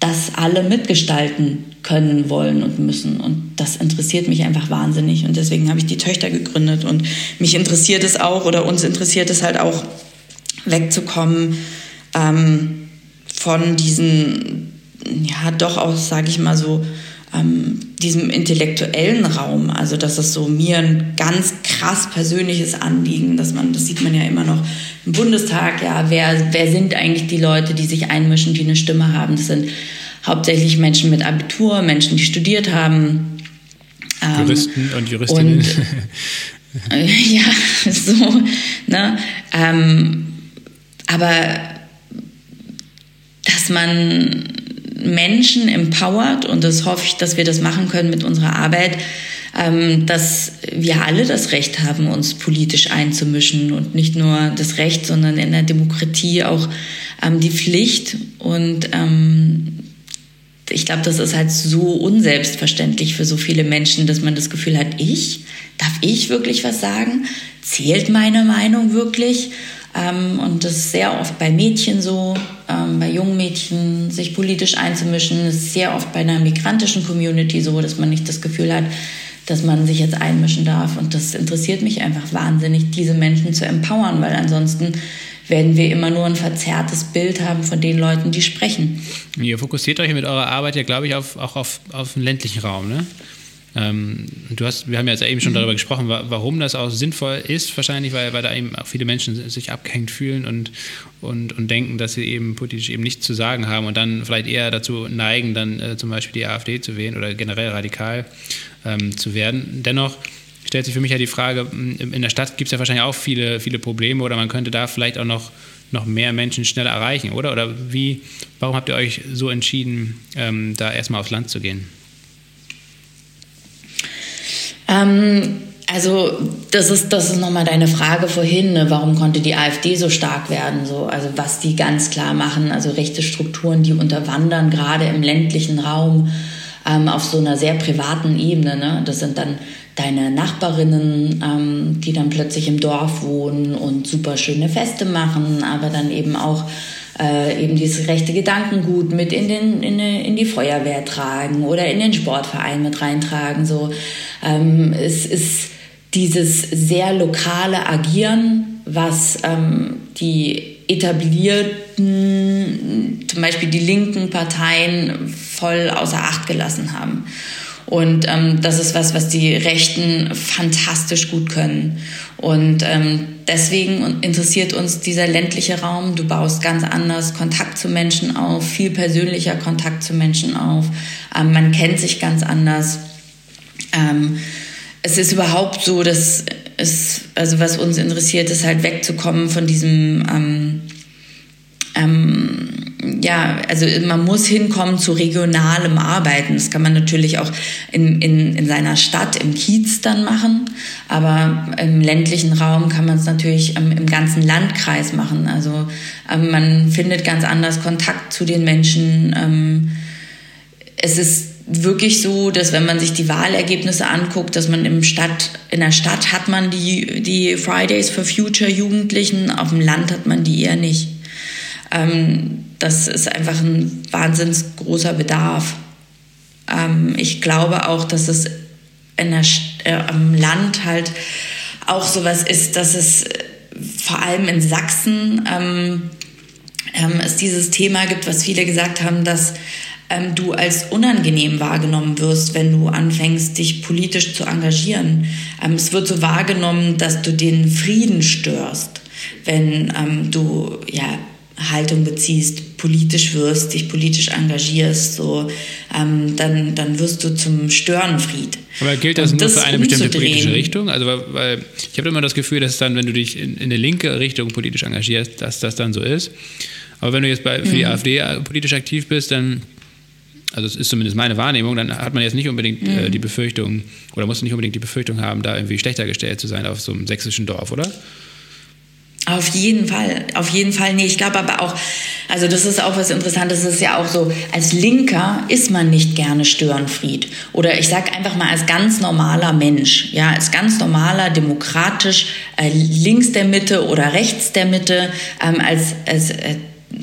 S2: das alle mitgestalten können, wollen und müssen. Und das interessiert mich einfach wahnsinnig. Und deswegen habe ich die Töchter gegründet. Und mich interessiert es auch, oder uns interessiert es halt auch, wegzukommen ähm, von diesen, ja, doch auch, sage ich mal so, ähm, diesem intellektuellen Raum. Also das ist so mir ein ganz krass persönliches Anliegen, dass man, das sieht man ja immer noch im Bundestag, ja, wer, wer sind eigentlich die Leute, die sich einmischen, die eine Stimme haben? Das sind hauptsächlich Menschen mit Abitur, Menschen, die studiert haben.
S1: Ähm, Juristen und Juristinnen. Und,
S2: äh, ja, so. Ne? Ähm, aber dass man Menschen empowert, und das hoffe ich, dass wir das machen können mit unserer Arbeit, ähm, dass wir alle das Recht haben, uns politisch einzumischen und nicht nur das Recht, sondern in der Demokratie auch ähm, die Pflicht. Und ähm, ich glaube, das ist halt so unselbstverständlich für so viele Menschen, dass man das Gefühl hat, ich, darf ich wirklich was sagen? Zählt meine Meinung wirklich? Ähm, und das ist sehr oft bei Mädchen so, ähm, bei jungen Mädchen sich politisch einzumischen. Das ist sehr oft bei einer migrantischen Community so, dass man nicht das Gefühl hat, dass man sich jetzt einmischen darf. Und das interessiert mich einfach wahnsinnig, diese Menschen zu empowern, weil ansonsten werden wir immer nur ein verzerrtes Bild haben von den Leuten, die sprechen.
S1: Ihr fokussiert euch mit eurer Arbeit ja, glaube ich, auf, auch auf, auf den ländlichen Raum, ne? Ähm, du hast, wir haben ja jetzt eben schon mhm. darüber gesprochen, warum das auch sinnvoll ist, wahrscheinlich, weil, weil da eben auch viele Menschen sich abgehängt fühlen und, und, und denken, dass sie eben politisch eben nichts zu sagen haben und dann vielleicht eher dazu neigen, dann äh, zum Beispiel die AfD zu wählen oder generell radikal ähm, zu werden. Dennoch stellt sich für mich ja die Frage, in der Stadt gibt es ja wahrscheinlich auch viele, viele Probleme oder man könnte da vielleicht auch noch, noch mehr Menschen schneller erreichen, oder? Oder wie, warum habt ihr euch so entschieden, ähm, da erstmal aufs Land zu gehen?
S2: Ähm, also das ist, das ist nochmal deine Frage vorhin, ne? warum konnte die AfD so stark werden? So, also was die ganz klar machen, also rechte Strukturen, die unterwandern, gerade im ländlichen Raum ähm, auf so einer sehr privaten Ebene. Ne? Das sind dann deine Nachbarinnen, ähm, die dann plötzlich im Dorf wohnen und super schöne Feste machen, aber dann eben auch äh, eben dieses rechte Gedankengut mit in, den, in, in, die Feuerwehr tragen oder in den Sportverein mit reintragen. So, ähm, es ist dieses sehr lokale Agieren, was ähm, die etablierten, zum Beispiel die linken Parteien voll außer Acht gelassen haben. Und ähm, das ist was, was die Rechten fantastisch gut können. Und ähm, deswegen interessiert uns dieser ländliche Raum. Du baust ganz anders Kontakt zu Menschen auf, viel persönlicher Kontakt zu Menschen auf. Ähm, man kennt sich ganz anders. Ähm, es ist überhaupt so, dass es, also was uns interessiert, ist halt wegzukommen von diesem ähm, ähm, ja, also man muss hinkommen zu regionalem Arbeiten. Das kann man natürlich auch in, in, in seiner Stadt, im Kiez dann machen, aber im ländlichen Raum kann man es natürlich ähm, im ganzen Landkreis machen. Also ähm, man findet ganz anders Kontakt zu den Menschen. Ähm, es ist wirklich so, dass wenn man sich die Wahlergebnisse anguckt, dass man im Stadt, in der Stadt hat man die, die Fridays for Future Jugendlichen, auf dem Land hat man die eher nicht. Ähm, das ist einfach ein wahnsinnig großer Bedarf. Ähm, ich glaube auch, dass es in der, äh, am Land halt auch sowas ist, dass es äh, vor allem in Sachsen ähm, ähm, es dieses Thema gibt, was viele gesagt haben, dass ähm, du als unangenehm wahrgenommen wirst, wenn du anfängst, dich politisch zu engagieren. Ähm, es wird so wahrgenommen, dass du den Frieden störst. wenn ähm, du ja Haltung beziehst, politisch wirst, dich politisch engagierst, so, ähm, dann, dann wirst du zum Störenfried.
S1: Aber gilt das, das nur für eine bestimmte politische Richtung? Also, weil, weil ich habe immer das Gefühl, dass dann, wenn du dich in, in eine linke Richtung politisch engagierst, dass das dann so ist. Aber wenn du jetzt bei, für mhm. die AfD politisch aktiv bist, dann, also das ist zumindest meine Wahrnehmung, dann hat man jetzt nicht unbedingt äh, mhm. äh, die Befürchtung, oder muss nicht unbedingt die Befürchtung haben, da irgendwie schlechter gestellt zu sein auf so einem sächsischen Dorf, oder?
S2: Auf jeden Fall, auf jeden Fall. Nee, ich glaube aber auch, also das ist auch was Interessantes, es ist ja auch so, als Linker ist man nicht gerne Störenfried. Oder ich sage einfach mal als ganz normaler Mensch, ja, als ganz normaler, demokratisch, äh, links der Mitte oder rechts der Mitte, ähm, als, als äh,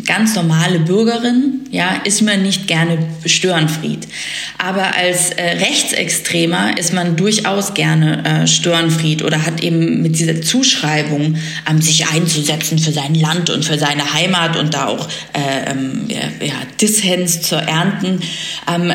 S2: ganz normale Bürgerin, ja, ist man nicht gerne Störenfried. Aber als äh, Rechtsextremer ist man durchaus gerne äh, Störenfried oder hat eben mit dieser Zuschreibung, ähm, sich einzusetzen für sein Land und für seine Heimat und da auch äh, ähm, ja, Dissens zu ernten. Ähm,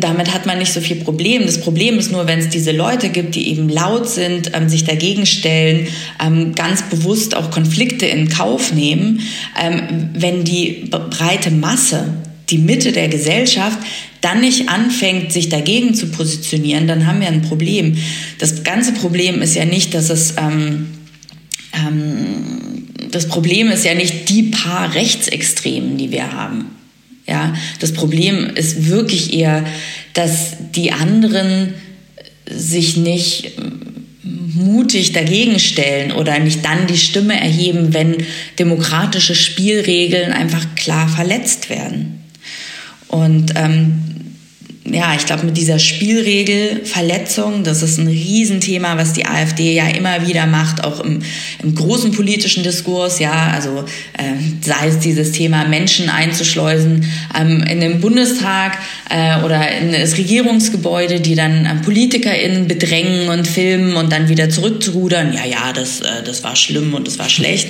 S2: damit hat man nicht so viel Problem. Das Problem ist nur, wenn es diese Leute gibt, die eben laut sind, ähm, sich dagegen stellen, ähm, ganz bewusst auch Konflikte in Kauf nehmen, ähm, wenn die breite Masse, die Mitte der Gesellschaft dann nicht anfängt, sich dagegen zu positionieren, dann haben wir ein Problem. Das ganze Problem ist ja nicht, dass es ähm, ähm, das Problem ist ja nicht die paar Rechtsextremen, die wir haben. Ja, das Problem ist wirklich eher, dass die anderen sich nicht mutig dagegen stellen oder nicht dann die Stimme erheben, wenn demokratische Spielregeln einfach klar verletzt werden. Und ähm, ja, ich glaube, mit dieser Spielregelverletzung, das ist ein Riesenthema, was die AfD ja immer wieder macht, auch im, im großen politischen Diskurs, ja, also äh, sei es dieses Thema Menschen einzuschleusen ähm, in den Bundestag äh, oder in das Regierungsgebäude, die dann äh, PolitikerInnen bedrängen und filmen und dann wieder zurückzurudern, ja, ja, das, äh, das war schlimm und das war schlecht.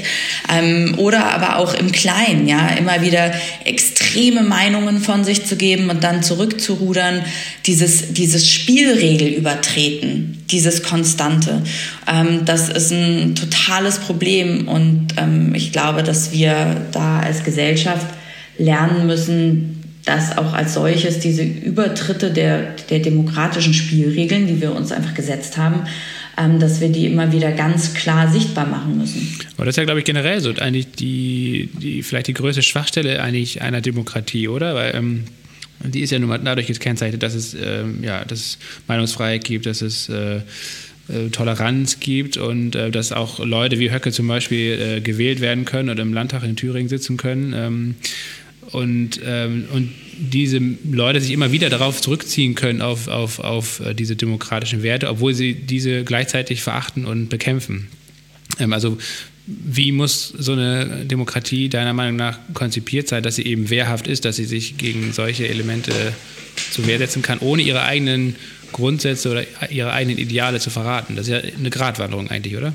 S2: Ähm, oder aber auch im Kleinen, ja, immer wieder extreme Meinungen von sich zu geben und dann zurückzurudern sondern dieses, dieses Spielregel übertreten, dieses Konstante. Ähm, das ist ein totales Problem und ähm, ich glaube, dass wir da als Gesellschaft lernen müssen, dass auch als solches diese Übertritte der, der demokratischen Spielregeln, die wir uns einfach gesetzt haben, ähm, dass wir die immer wieder ganz klar sichtbar machen müssen.
S1: Aber das ist ja, glaube ich, generell so eigentlich die, die vielleicht die größte Schwachstelle eigentlich einer Demokratie, oder? Weil ähm, die ist ja nun mal dadurch gekennzeichnet, dass es, äh, ja, dass es Meinungsfreiheit gibt, dass es äh, äh, Toleranz gibt und äh, dass auch Leute wie Höcke zum Beispiel äh, gewählt werden können oder im Landtag in Thüringen sitzen können. Ähm, und, ähm, und diese Leute sich immer wieder darauf zurückziehen können, auf, auf, auf äh, diese demokratischen Werte, obwohl sie diese gleichzeitig verachten und bekämpfen. Ähm, also wie muss so eine Demokratie deiner Meinung nach konzipiert sein, dass sie eben wehrhaft ist, dass sie sich gegen solche Elemente zu Wehr setzen kann, ohne ihre eigenen Grundsätze oder ihre eigenen Ideale zu verraten? Das ist ja eine Gratwanderung eigentlich, oder?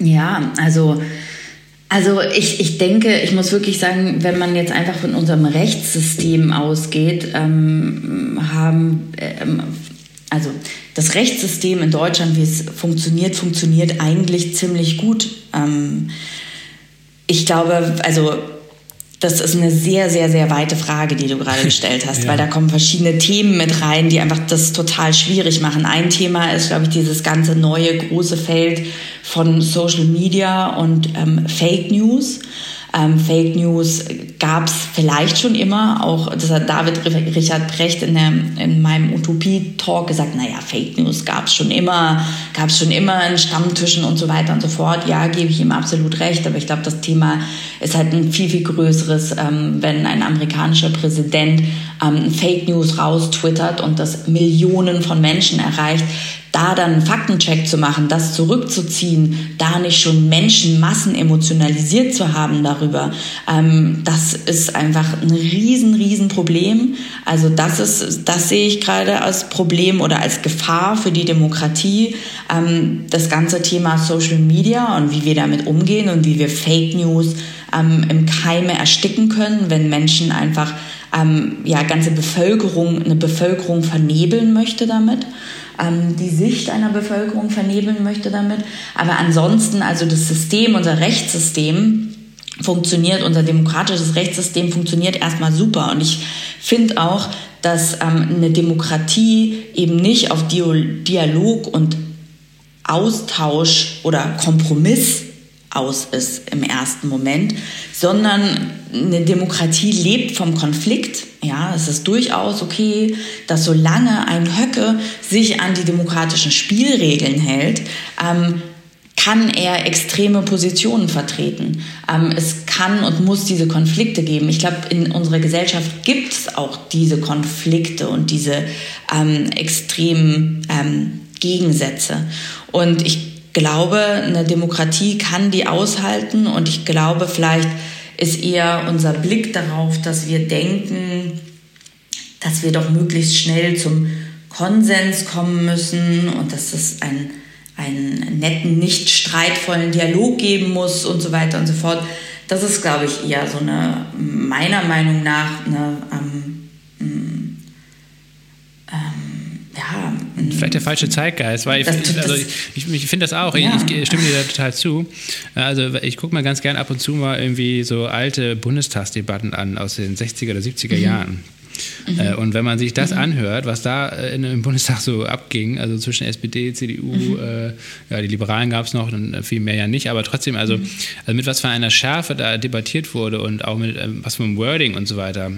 S2: Ja, also, also ich, ich denke, ich muss wirklich sagen, wenn man jetzt einfach von unserem Rechtssystem ausgeht, ähm, haben ähm, also das Rechtssystem in Deutschland, wie es funktioniert, funktioniert eigentlich ziemlich gut. Ähm, ich glaube, also das ist eine sehr, sehr, sehr weite Frage, die du gerade gestellt hast, ja. weil da kommen verschiedene Themen mit rein, die einfach das total schwierig machen. Ein Thema ist, glaube ich, dieses ganze neue große Feld von Social Media und ähm, Fake News. Ähm, Fake News gab es vielleicht schon immer, auch das hat David Richard Brecht in, der, in meinem Utopie-Talk gesagt, naja, Fake News gab es schon immer, gab es schon immer in Stammtischen und so weiter und so fort. Ja, gebe ich ihm absolut recht, aber ich glaube, das Thema ist halt ein viel, viel größeres, ähm, wenn ein amerikanischer Präsident ähm, Fake News raustwittert und das Millionen von Menschen erreicht, da dann einen Faktencheck zu machen, das zurückzuziehen, da nicht schon Menschenmassen emotionalisiert zu haben darüber, ähm, das ist einfach ein riesen, riesen Problem. Also das ist, das sehe ich gerade als Problem oder als Gefahr für die Demokratie. Ähm, das ganze Thema Social Media und wie wir damit umgehen und wie wir Fake News ähm, im Keime ersticken können, wenn Menschen einfach ähm, ja ganze Bevölkerung, eine Bevölkerung vernebeln möchte damit. Ähm, die Sicht einer Bevölkerung vernebeln möchte damit. Aber ansonsten, also das System, unser Rechtssystem, funktioniert, unser demokratisches Rechtssystem funktioniert erstmal super. Und ich finde auch, dass ähm, eine Demokratie eben nicht auf Dialog und Austausch oder Kompromiss aus ist im ersten Moment, sondern eine Demokratie lebt vom Konflikt. Ja, es ist durchaus okay, dass solange ein Höcke sich an die demokratischen Spielregeln hält, ähm, kann er extreme Positionen vertreten. Ähm, es kann und muss diese Konflikte geben. Ich glaube, in unserer Gesellschaft gibt es auch diese Konflikte und diese ähm, extremen ähm, Gegensätze. Und ich glaube, eine Demokratie kann die aushalten und ich glaube, vielleicht ist eher unser Blick darauf, dass wir denken, dass wir doch möglichst schnell zum Konsens kommen müssen und dass es ein einen netten, nicht streitvollen Dialog geben muss und so weiter und so fort. Das ist, glaube ich, eher so eine, meiner Meinung nach, eine, ähm, ähm,
S1: ja, Vielleicht der falsche Zeitgeist, weil ich, also ich, ich, ich finde das auch, ja. ich, ich, stimme dir da total zu. Also ich gucke mir ganz gern ab und zu mal irgendwie so alte Bundestagsdebatten an aus den 60er oder 70er mhm. Jahren. Mhm. Äh, und wenn man sich das mhm. anhört, was da äh, im Bundestag so abging, also zwischen SPD, CDU, mhm. äh, ja, die Liberalen gab es noch, und viel mehr ja nicht, aber trotzdem, also, mhm. also mit was für einer Schärfe da debattiert wurde und auch mit ähm, was für einem Wording und so weiter.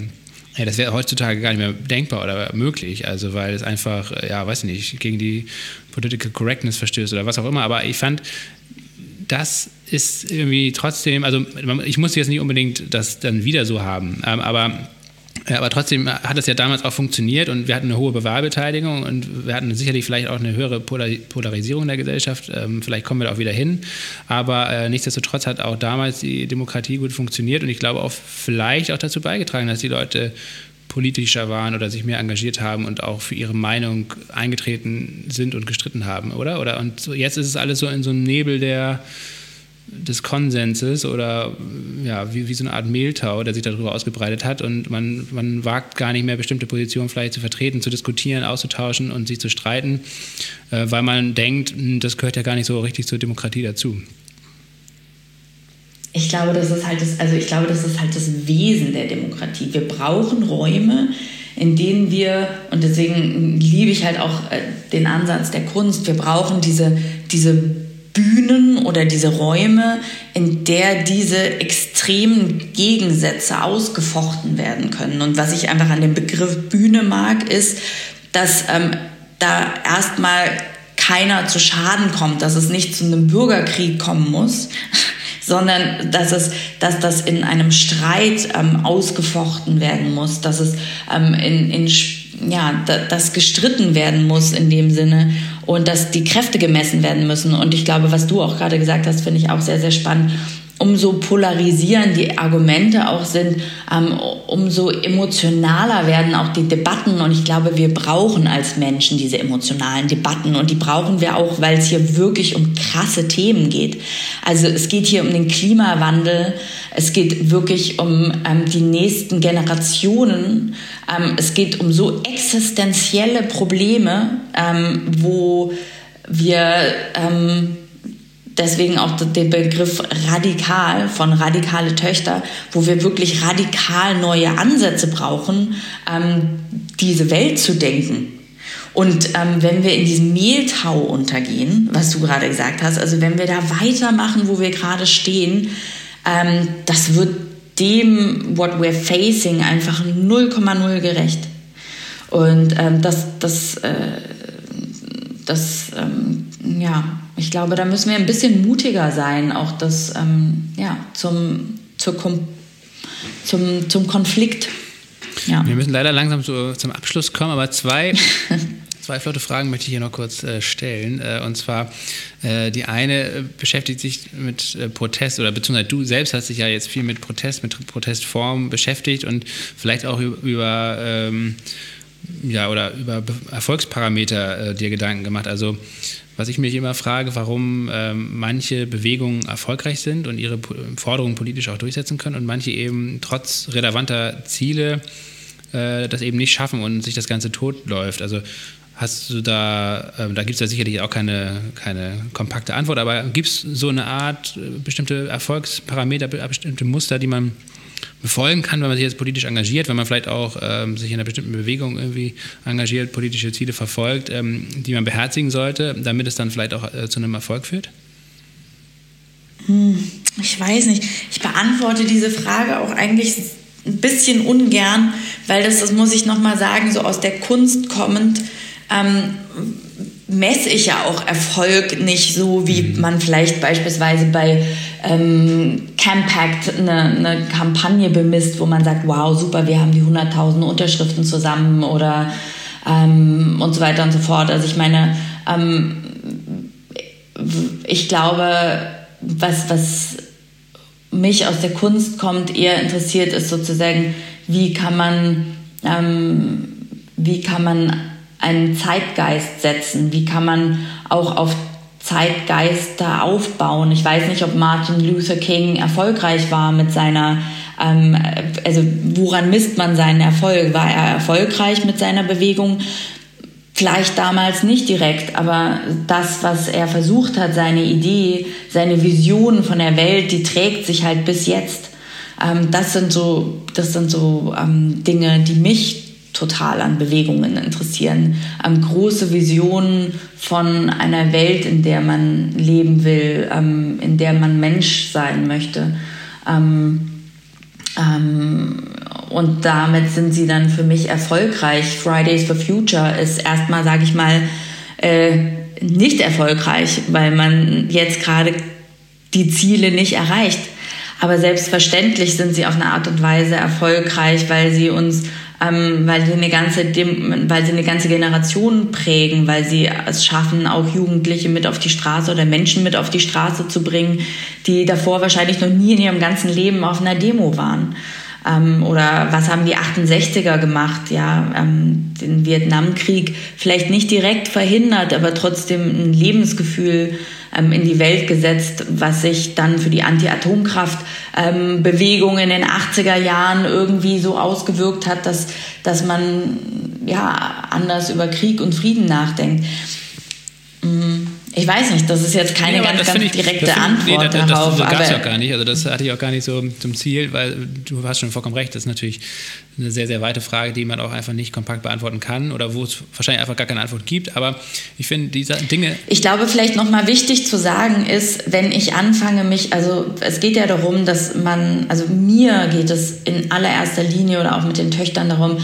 S1: Ja, das wäre heutzutage gar nicht mehr denkbar oder möglich, also weil es einfach, äh, ja, weiß ich nicht, gegen die Political Correctness verstößt oder was auch immer. Aber ich fand, das ist irgendwie trotzdem, also ich muss jetzt nicht unbedingt das dann wieder so haben, ähm, aber ja, aber trotzdem hat es ja damals auch funktioniert und wir hatten eine hohe Bewahlbeteiligung und wir hatten sicherlich vielleicht auch eine höhere Polarisierung der Gesellschaft. Ähm, vielleicht kommen wir da auch wieder hin. Aber äh, nichtsdestotrotz hat auch damals die Demokratie gut funktioniert und ich glaube auch vielleicht auch dazu beigetragen, dass die Leute politischer waren oder sich mehr engagiert haben und auch für ihre Meinung eingetreten sind und gestritten haben, oder? Oder und jetzt ist es alles so in so einem Nebel der des Konsenses oder ja, wie, wie so eine Art Mehltau, der sich darüber ausgebreitet hat und man, man wagt gar nicht mehr bestimmte Positionen vielleicht zu vertreten, zu diskutieren, auszutauschen und sich zu streiten, äh, weil man denkt, hm, das gehört ja gar nicht so richtig zur Demokratie dazu.
S2: Ich glaube, das ist halt das, also ich glaube, das ist halt das Wesen der Demokratie. Wir brauchen Räume, in denen wir, und deswegen liebe ich halt auch äh, den Ansatz der Kunst, wir brauchen diese, diese Bühnen oder diese Räume, in der diese extremen Gegensätze ausgefochten werden können. Und was ich einfach an dem Begriff Bühne mag, ist, dass ähm, da erstmal keiner zu Schaden kommt, dass es nicht zu einem Bürgerkrieg kommen muss, sondern dass es, dass das in einem Streit ähm, ausgefochten werden muss, dass es ähm, in, in ja, dass gestritten werden muss in dem Sinne und dass die Kräfte gemessen werden müssen. Und ich glaube, was du auch gerade gesagt hast, finde ich auch sehr, sehr spannend. Umso polarisierend die Argumente auch sind, ähm, umso emotionaler werden auch die Debatten. Und ich glaube, wir brauchen als Menschen diese emotionalen Debatten. Und die brauchen wir auch, weil es hier wirklich um krasse Themen geht. Also es geht hier um den Klimawandel. Es geht wirklich um ähm, die nächsten Generationen. Ähm, es geht um so existenzielle Probleme, wo wir deswegen auch den Begriff radikal von radikale Töchter, wo wir wirklich radikal neue Ansätze brauchen, ähm, diese Welt zu denken. Und ähm, wenn wir in diesem Mehltau untergehen, was du gerade gesagt hast, also wenn wir da weitermachen, wo wir gerade stehen, ähm, das wird dem, what we're facing, einfach 0,0 gerecht. Und ähm, das, das, äh, das, ähm, ja, ich glaube, da müssen wir ein bisschen mutiger sein, auch das, ähm, ja, zum, zur Kom zum, zum Konflikt.
S1: Ja. Wir müssen leider langsam so zum Abschluss kommen, aber zwei Zwei flotte Fragen möchte ich hier noch kurz äh, stellen. Äh, und zwar, äh, die eine äh, beschäftigt sich mit äh, Protest oder beziehungsweise du selbst hast dich ja jetzt viel mit Protest, mit Protestformen beschäftigt und vielleicht auch über, über ähm, ja, oder über Erfolgsparameter äh, dir Gedanken gemacht. Also was ich mich immer frage, warum ähm, manche Bewegungen erfolgreich sind und ihre Forderungen politisch auch durchsetzen können und manche eben trotz relevanter Ziele das eben nicht schaffen und sich das Ganze totläuft. Also Hast du da, äh, da gibt es ja sicherlich auch keine, keine kompakte Antwort, aber gibt es so eine Art äh, bestimmte Erfolgsparameter, bestimmte Muster, die man befolgen kann, wenn man sich jetzt politisch engagiert, wenn man vielleicht auch ähm, sich in einer bestimmten Bewegung irgendwie engagiert, politische Ziele verfolgt, ähm, die man beherzigen sollte, damit es dann vielleicht auch äh, zu einem Erfolg führt?
S2: Hm, ich weiß nicht. Ich beantworte diese Frage auch eigentlich ein bisschen ungern, weil das, das muss ich nochmal sagen, so aus der Kunst kommend, ähm, messe ich ja auch Erfolg nicht so, wie mhm. man vielleicht beispielsweise bei ähm, Campact eine, eine Kampagne bemisst, wo man sagt, wow, super, wir haben die 100.000 Unterschriften zusammen oder ähm, und so weiter und so fort. Also ich meine, ähm, ich glaube, was, was mich aus der Kunst kommt, eher interessiert ist sozusagen, wie kann man, ähm, wie kann man einen Zeitgeist setzen? Wie kann man auch auf Zeitgeister aufbauen? Ich weiß nicht, ob Martin Luther King erfolgreich war mit seiner, ähm, also woran misst man seinen Erfolg? War er erfolgreich mit seiner Bewegung? Vielleicht damals nicht direkt, aber das, was er versucht hat, seine Idee, seine Vision von der Welt, die trägt sich halt bis jetzt. Ähm, das sind so, das sind so ähm, Dinge, die mich total an Bewegungen interessieren, ähm, große Visionen von einer Welt, in der man leben will, ähm, in der man Mensch sein möchte. Ähm, ähm und damit sind sie dann für mich erfolgreich. Fridays for Future ist erstmal, sage ich mal, äh, nicht erfolgreich, weil man jetzt gerade die Ziele nicht erreicht. Aber selbstverständlich sind sie auf eine Art und Weise erfolgreich, weil sie uns ähm, weil, sie eine ganze, weil sie eine ganze Generation prägen, weil sie es schaffen, auch Jugendliche mit auf die Straße oder Menschen mit auf die Straße zu bringen, die davor wahrscheinlich noch nie in ihrem ganzen Leben auf einer Demo waren. Ähm, oder was haben die 68er gemacht? Ja, ähm, den Vietnamkrieg vielleicht nicht direkt verhindert, aber trotzdem ein Lebensgefühl ähm, in die Welt gesetzt, was sich dann für die Anti-Atomkraft-Bewegung in den 80er Jahren irgendwie so ausgewirkt hat, dass, dass man ja anders über Krieg und Frieden nachdenkt. Mhm. Ich weiß nicht, das ist jetzt keine nee, ganz, ganz ich, direkte Antwort nee, das, darauf.
S1: Das, das gab es ja gar nicht. Also das hatte ich auch gar nicht so zum Ziel, weil du hast schon vollkommen recht. Das ist natürlich eine sehr, sehr weite Frage, die man auch einfach nicht kompakt beantworten kann oder wo es wahrscheinlich einfach gar keine Antwort gibt. Aber ich finde diese Dinge.
S2: Ich glaube, vielleicht nochmal wichtig zu sagen ist, wenn ich anfange, mich, also es geht ja darum, dass man, also mir geht es in allererster Linie oder auch mit den Töchtern darum,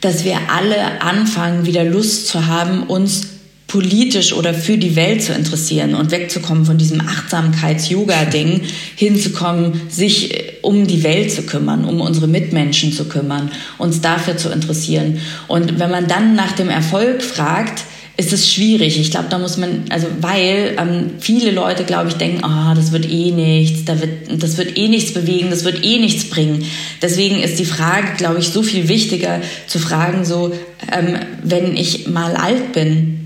S2: dass wir alle anfangen, wieder Lust zu haben, uns politisch oder für die Welt zu interessieren und wegzukommen von diesem Achtsamkeits-Yoga-Ding, hinzukommen, sich äh, um die Welt zu kümmern, um unsere Mitmenschen zu kümmern, uns dafür zu interessieren. Und wenn man dann nach dem Erfolg fragt, ist es schwierig. Ich glaube, da muss man, also weil ähm, viele Leute, glaube ich, denken, ah, oh, das wird eh nichts, da wird, das wird eh nichts bewegen, das wird eh nichts bringen. Deswegen ist die Frage, glaube ich, so viel wichtiger zu fragen, so, ähm, wenn ich mal alt bin,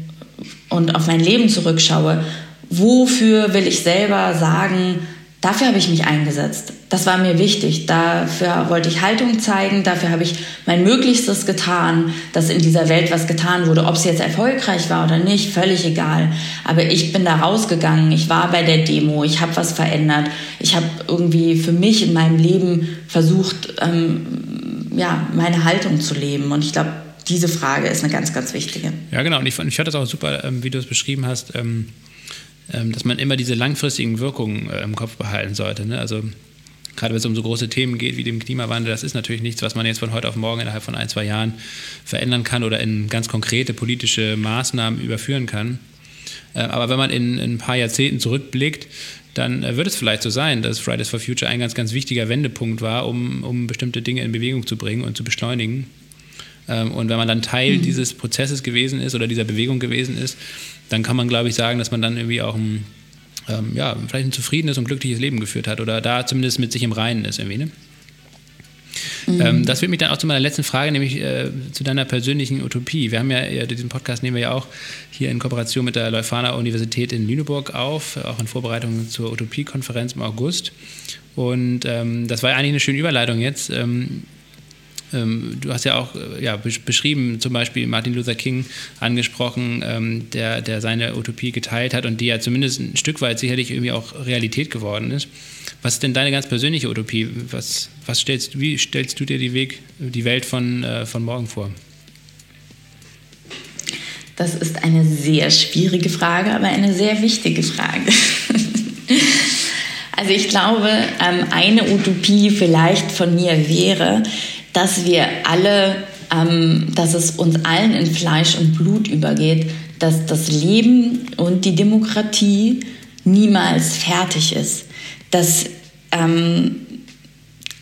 S2: und auf mein Leben zurückschaue, wofür will ich selber sagen, dafür habe ich mich eingesetzt. Das war mir wichtig. Dafür wollte ich Haltung zeigen. Dafür habe ich mein Möglichstes getan, dass in dieser Welt was getan wurde. Ob es jetzt erfolgreich war oder nicht, völlig egal. Aber ich bin da rausgegangen. Ich war bei der Demo. Ich habe was verändert. Ich habe irgendwie für mich in meinem Leben versucht, ähm, ja, meine Haltung zu leben. Und ich glaube, diese Frage ist eine ganz, ganz wichtige.
S1: Ja, genau. Und ich, ich fand das auch super, ähm, wie du es beschrieben hast, ähm, ähm, dass man immer diese langfristigen Wirkungen äh, im Kopf behalten sollte. Ne? Also gerade wenn es um so große Themen geht wie den Klimawandel, das ist natürlich nichts, was man jetzt von heute auf morgen innerhalb von ein, zwei Jahren verändern kann oder in ganz konkrete politische Maßnahmen überführen kann. Äh, aber wenn man in, in, ein paar Jahrzehnten zurückblickt, dann äh, wird es vielleicht so sein, dass Fridays for Future ein ganz, ganz wichtiger Wendepunkt war, um, um bestimmte Dinge in Bewegung zu bringen und zu beschleunigen. Ähm, und wenn man dann Teil mhm. dieses Prozesses gewesen ist oder dieser Bewegung gewesen ist, dann kann man, glaube ich, sagen, dass man dann irgendwie auch ein, ähm, ja, vielleicht ein zufriedenes und glückliches Leben geführt hat oder da zumindest mit sich im Reinen ist irgendwie. Ne? Mhm. Ähm, das führt mich dann auch zu meiner letzten Frage, nämlich äh, zu deiner persönlichen Utopie. Wir haben ja, ja, diesen Podcast nehmen wir ja auch hier in Kooperation mit der Leuphana Universität in Lüneburg auf, auch in Vorbereitung zur Utopie-Konferenz im August. Und ähm, das war eigentlich eine schöne Überleitung jetzt. Ähm, ähm, du hast ja auch äh, ja, beschrieben, zum Beispiel Martin Luther King angesprochen, ähm, der, der seine Utopie geteilt hat und die ja zumindest ein Stück weit sicherlich irgendwie auch Realität geworden ist. Was ist denn deine ganz persönliche Utopie? Was, was stellst, wie stellst du dir die, Weg, die Welt von, äh, von morgen vor?
S2: Das ist eine sehr schwierige Frage, aber eine sehr wichtige Frage. also ich glaube, ähm, eine Utopie vielleicht von mir wäre, dass wir alle, ähm, dass es uns allen in Fleisch und Blut übergeht, dass das Leben und die Demokratie niemals fertig ist. Dass, ähm,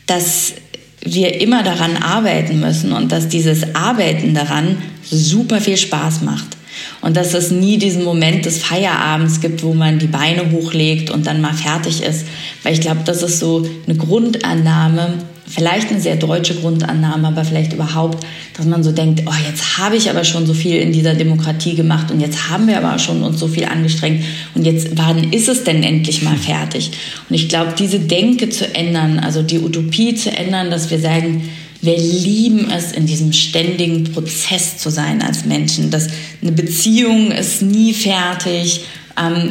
S2: dass wir immer daran arbeiten müssen und dass dieses Arbeiten daran super viel Spaß macht. Und dass es nie diesen Moment des Feierabends gibt, wo man die Beine hochlegt und dann mal fertig ist. Weil ich glaube, das ist so eine Grundannahme, vielleicht eine sehr deutsche Grundannahme, aber vielleicht überhaupt, dass man so denkt, oh, jetzt habe ich aber schon so viel in dieser Demokratie gemacht und jetzt haben wir aber schon uns so viel angestrengt und jetzt, wann ist es denn endlich mal fertig? Und ich glaube, diese Denke zu ändern, also die Utopie zu ändern, dass wir sagen, wir lieben es, in diesem ständigen Prozess zu sein als Menschen. Dass eine Beziehung ist nie fertig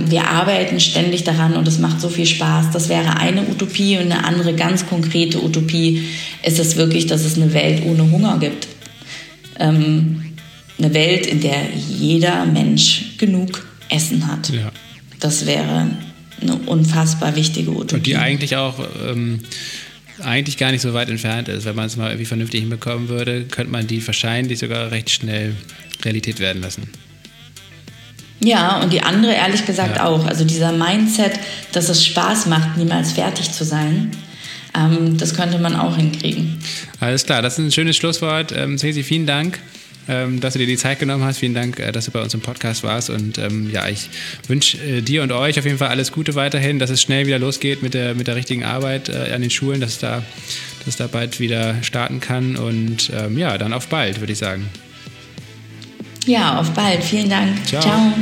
S2: wir arbeiten ständig daran und es macht so viel Spaß. Das wäre eine Utopie und eine andere ganz konkrete Utopie ist es wirklich, dass es eine Welt ohne Hunger gibt. Ähm, eine Welt, in der jeder Mensch genug Essen hat. Ja. Das wäre eine unfassbar wichtige Utopie.
S1: Und die eigentlich auch ähm, eigentlich gar nicht so weit entfernt ist. Wenn man es mal irgendwie vernünftig hinbekommen würde, könnte man die wahrscheinlich sogar recht schnell Realität werden lassen.
S2: Ja, und die andere ehrlich gesagt ja. auch. Also dieser Mindset, dass es Spaß macht, niemals fertig zu sein, ähm, das könnte man auch hinkriegen.
S1: Alles klar, das ist ein schönes Schlusswort. Ähm, Ceci, vielen Dank. Ähm, dass du dir die Zeit genommen hast. Vielen Dank, äh, dass du bei uns im Podcast warst. Und ähm, ja, ich wünsche äh, dir und euch auf jeden Fall alles Gute weiterhin, dass es schnell wieder losgeht mit der, mit der richtigen Arbeit äh, an den Schulen, dass es da, dass da bald wieder starten kann. Und ähm, ja, dann auf bald, würde ich sagen.
S2: Ja, auf bald. Vielen Dank.
S1: Ciao. Ciao.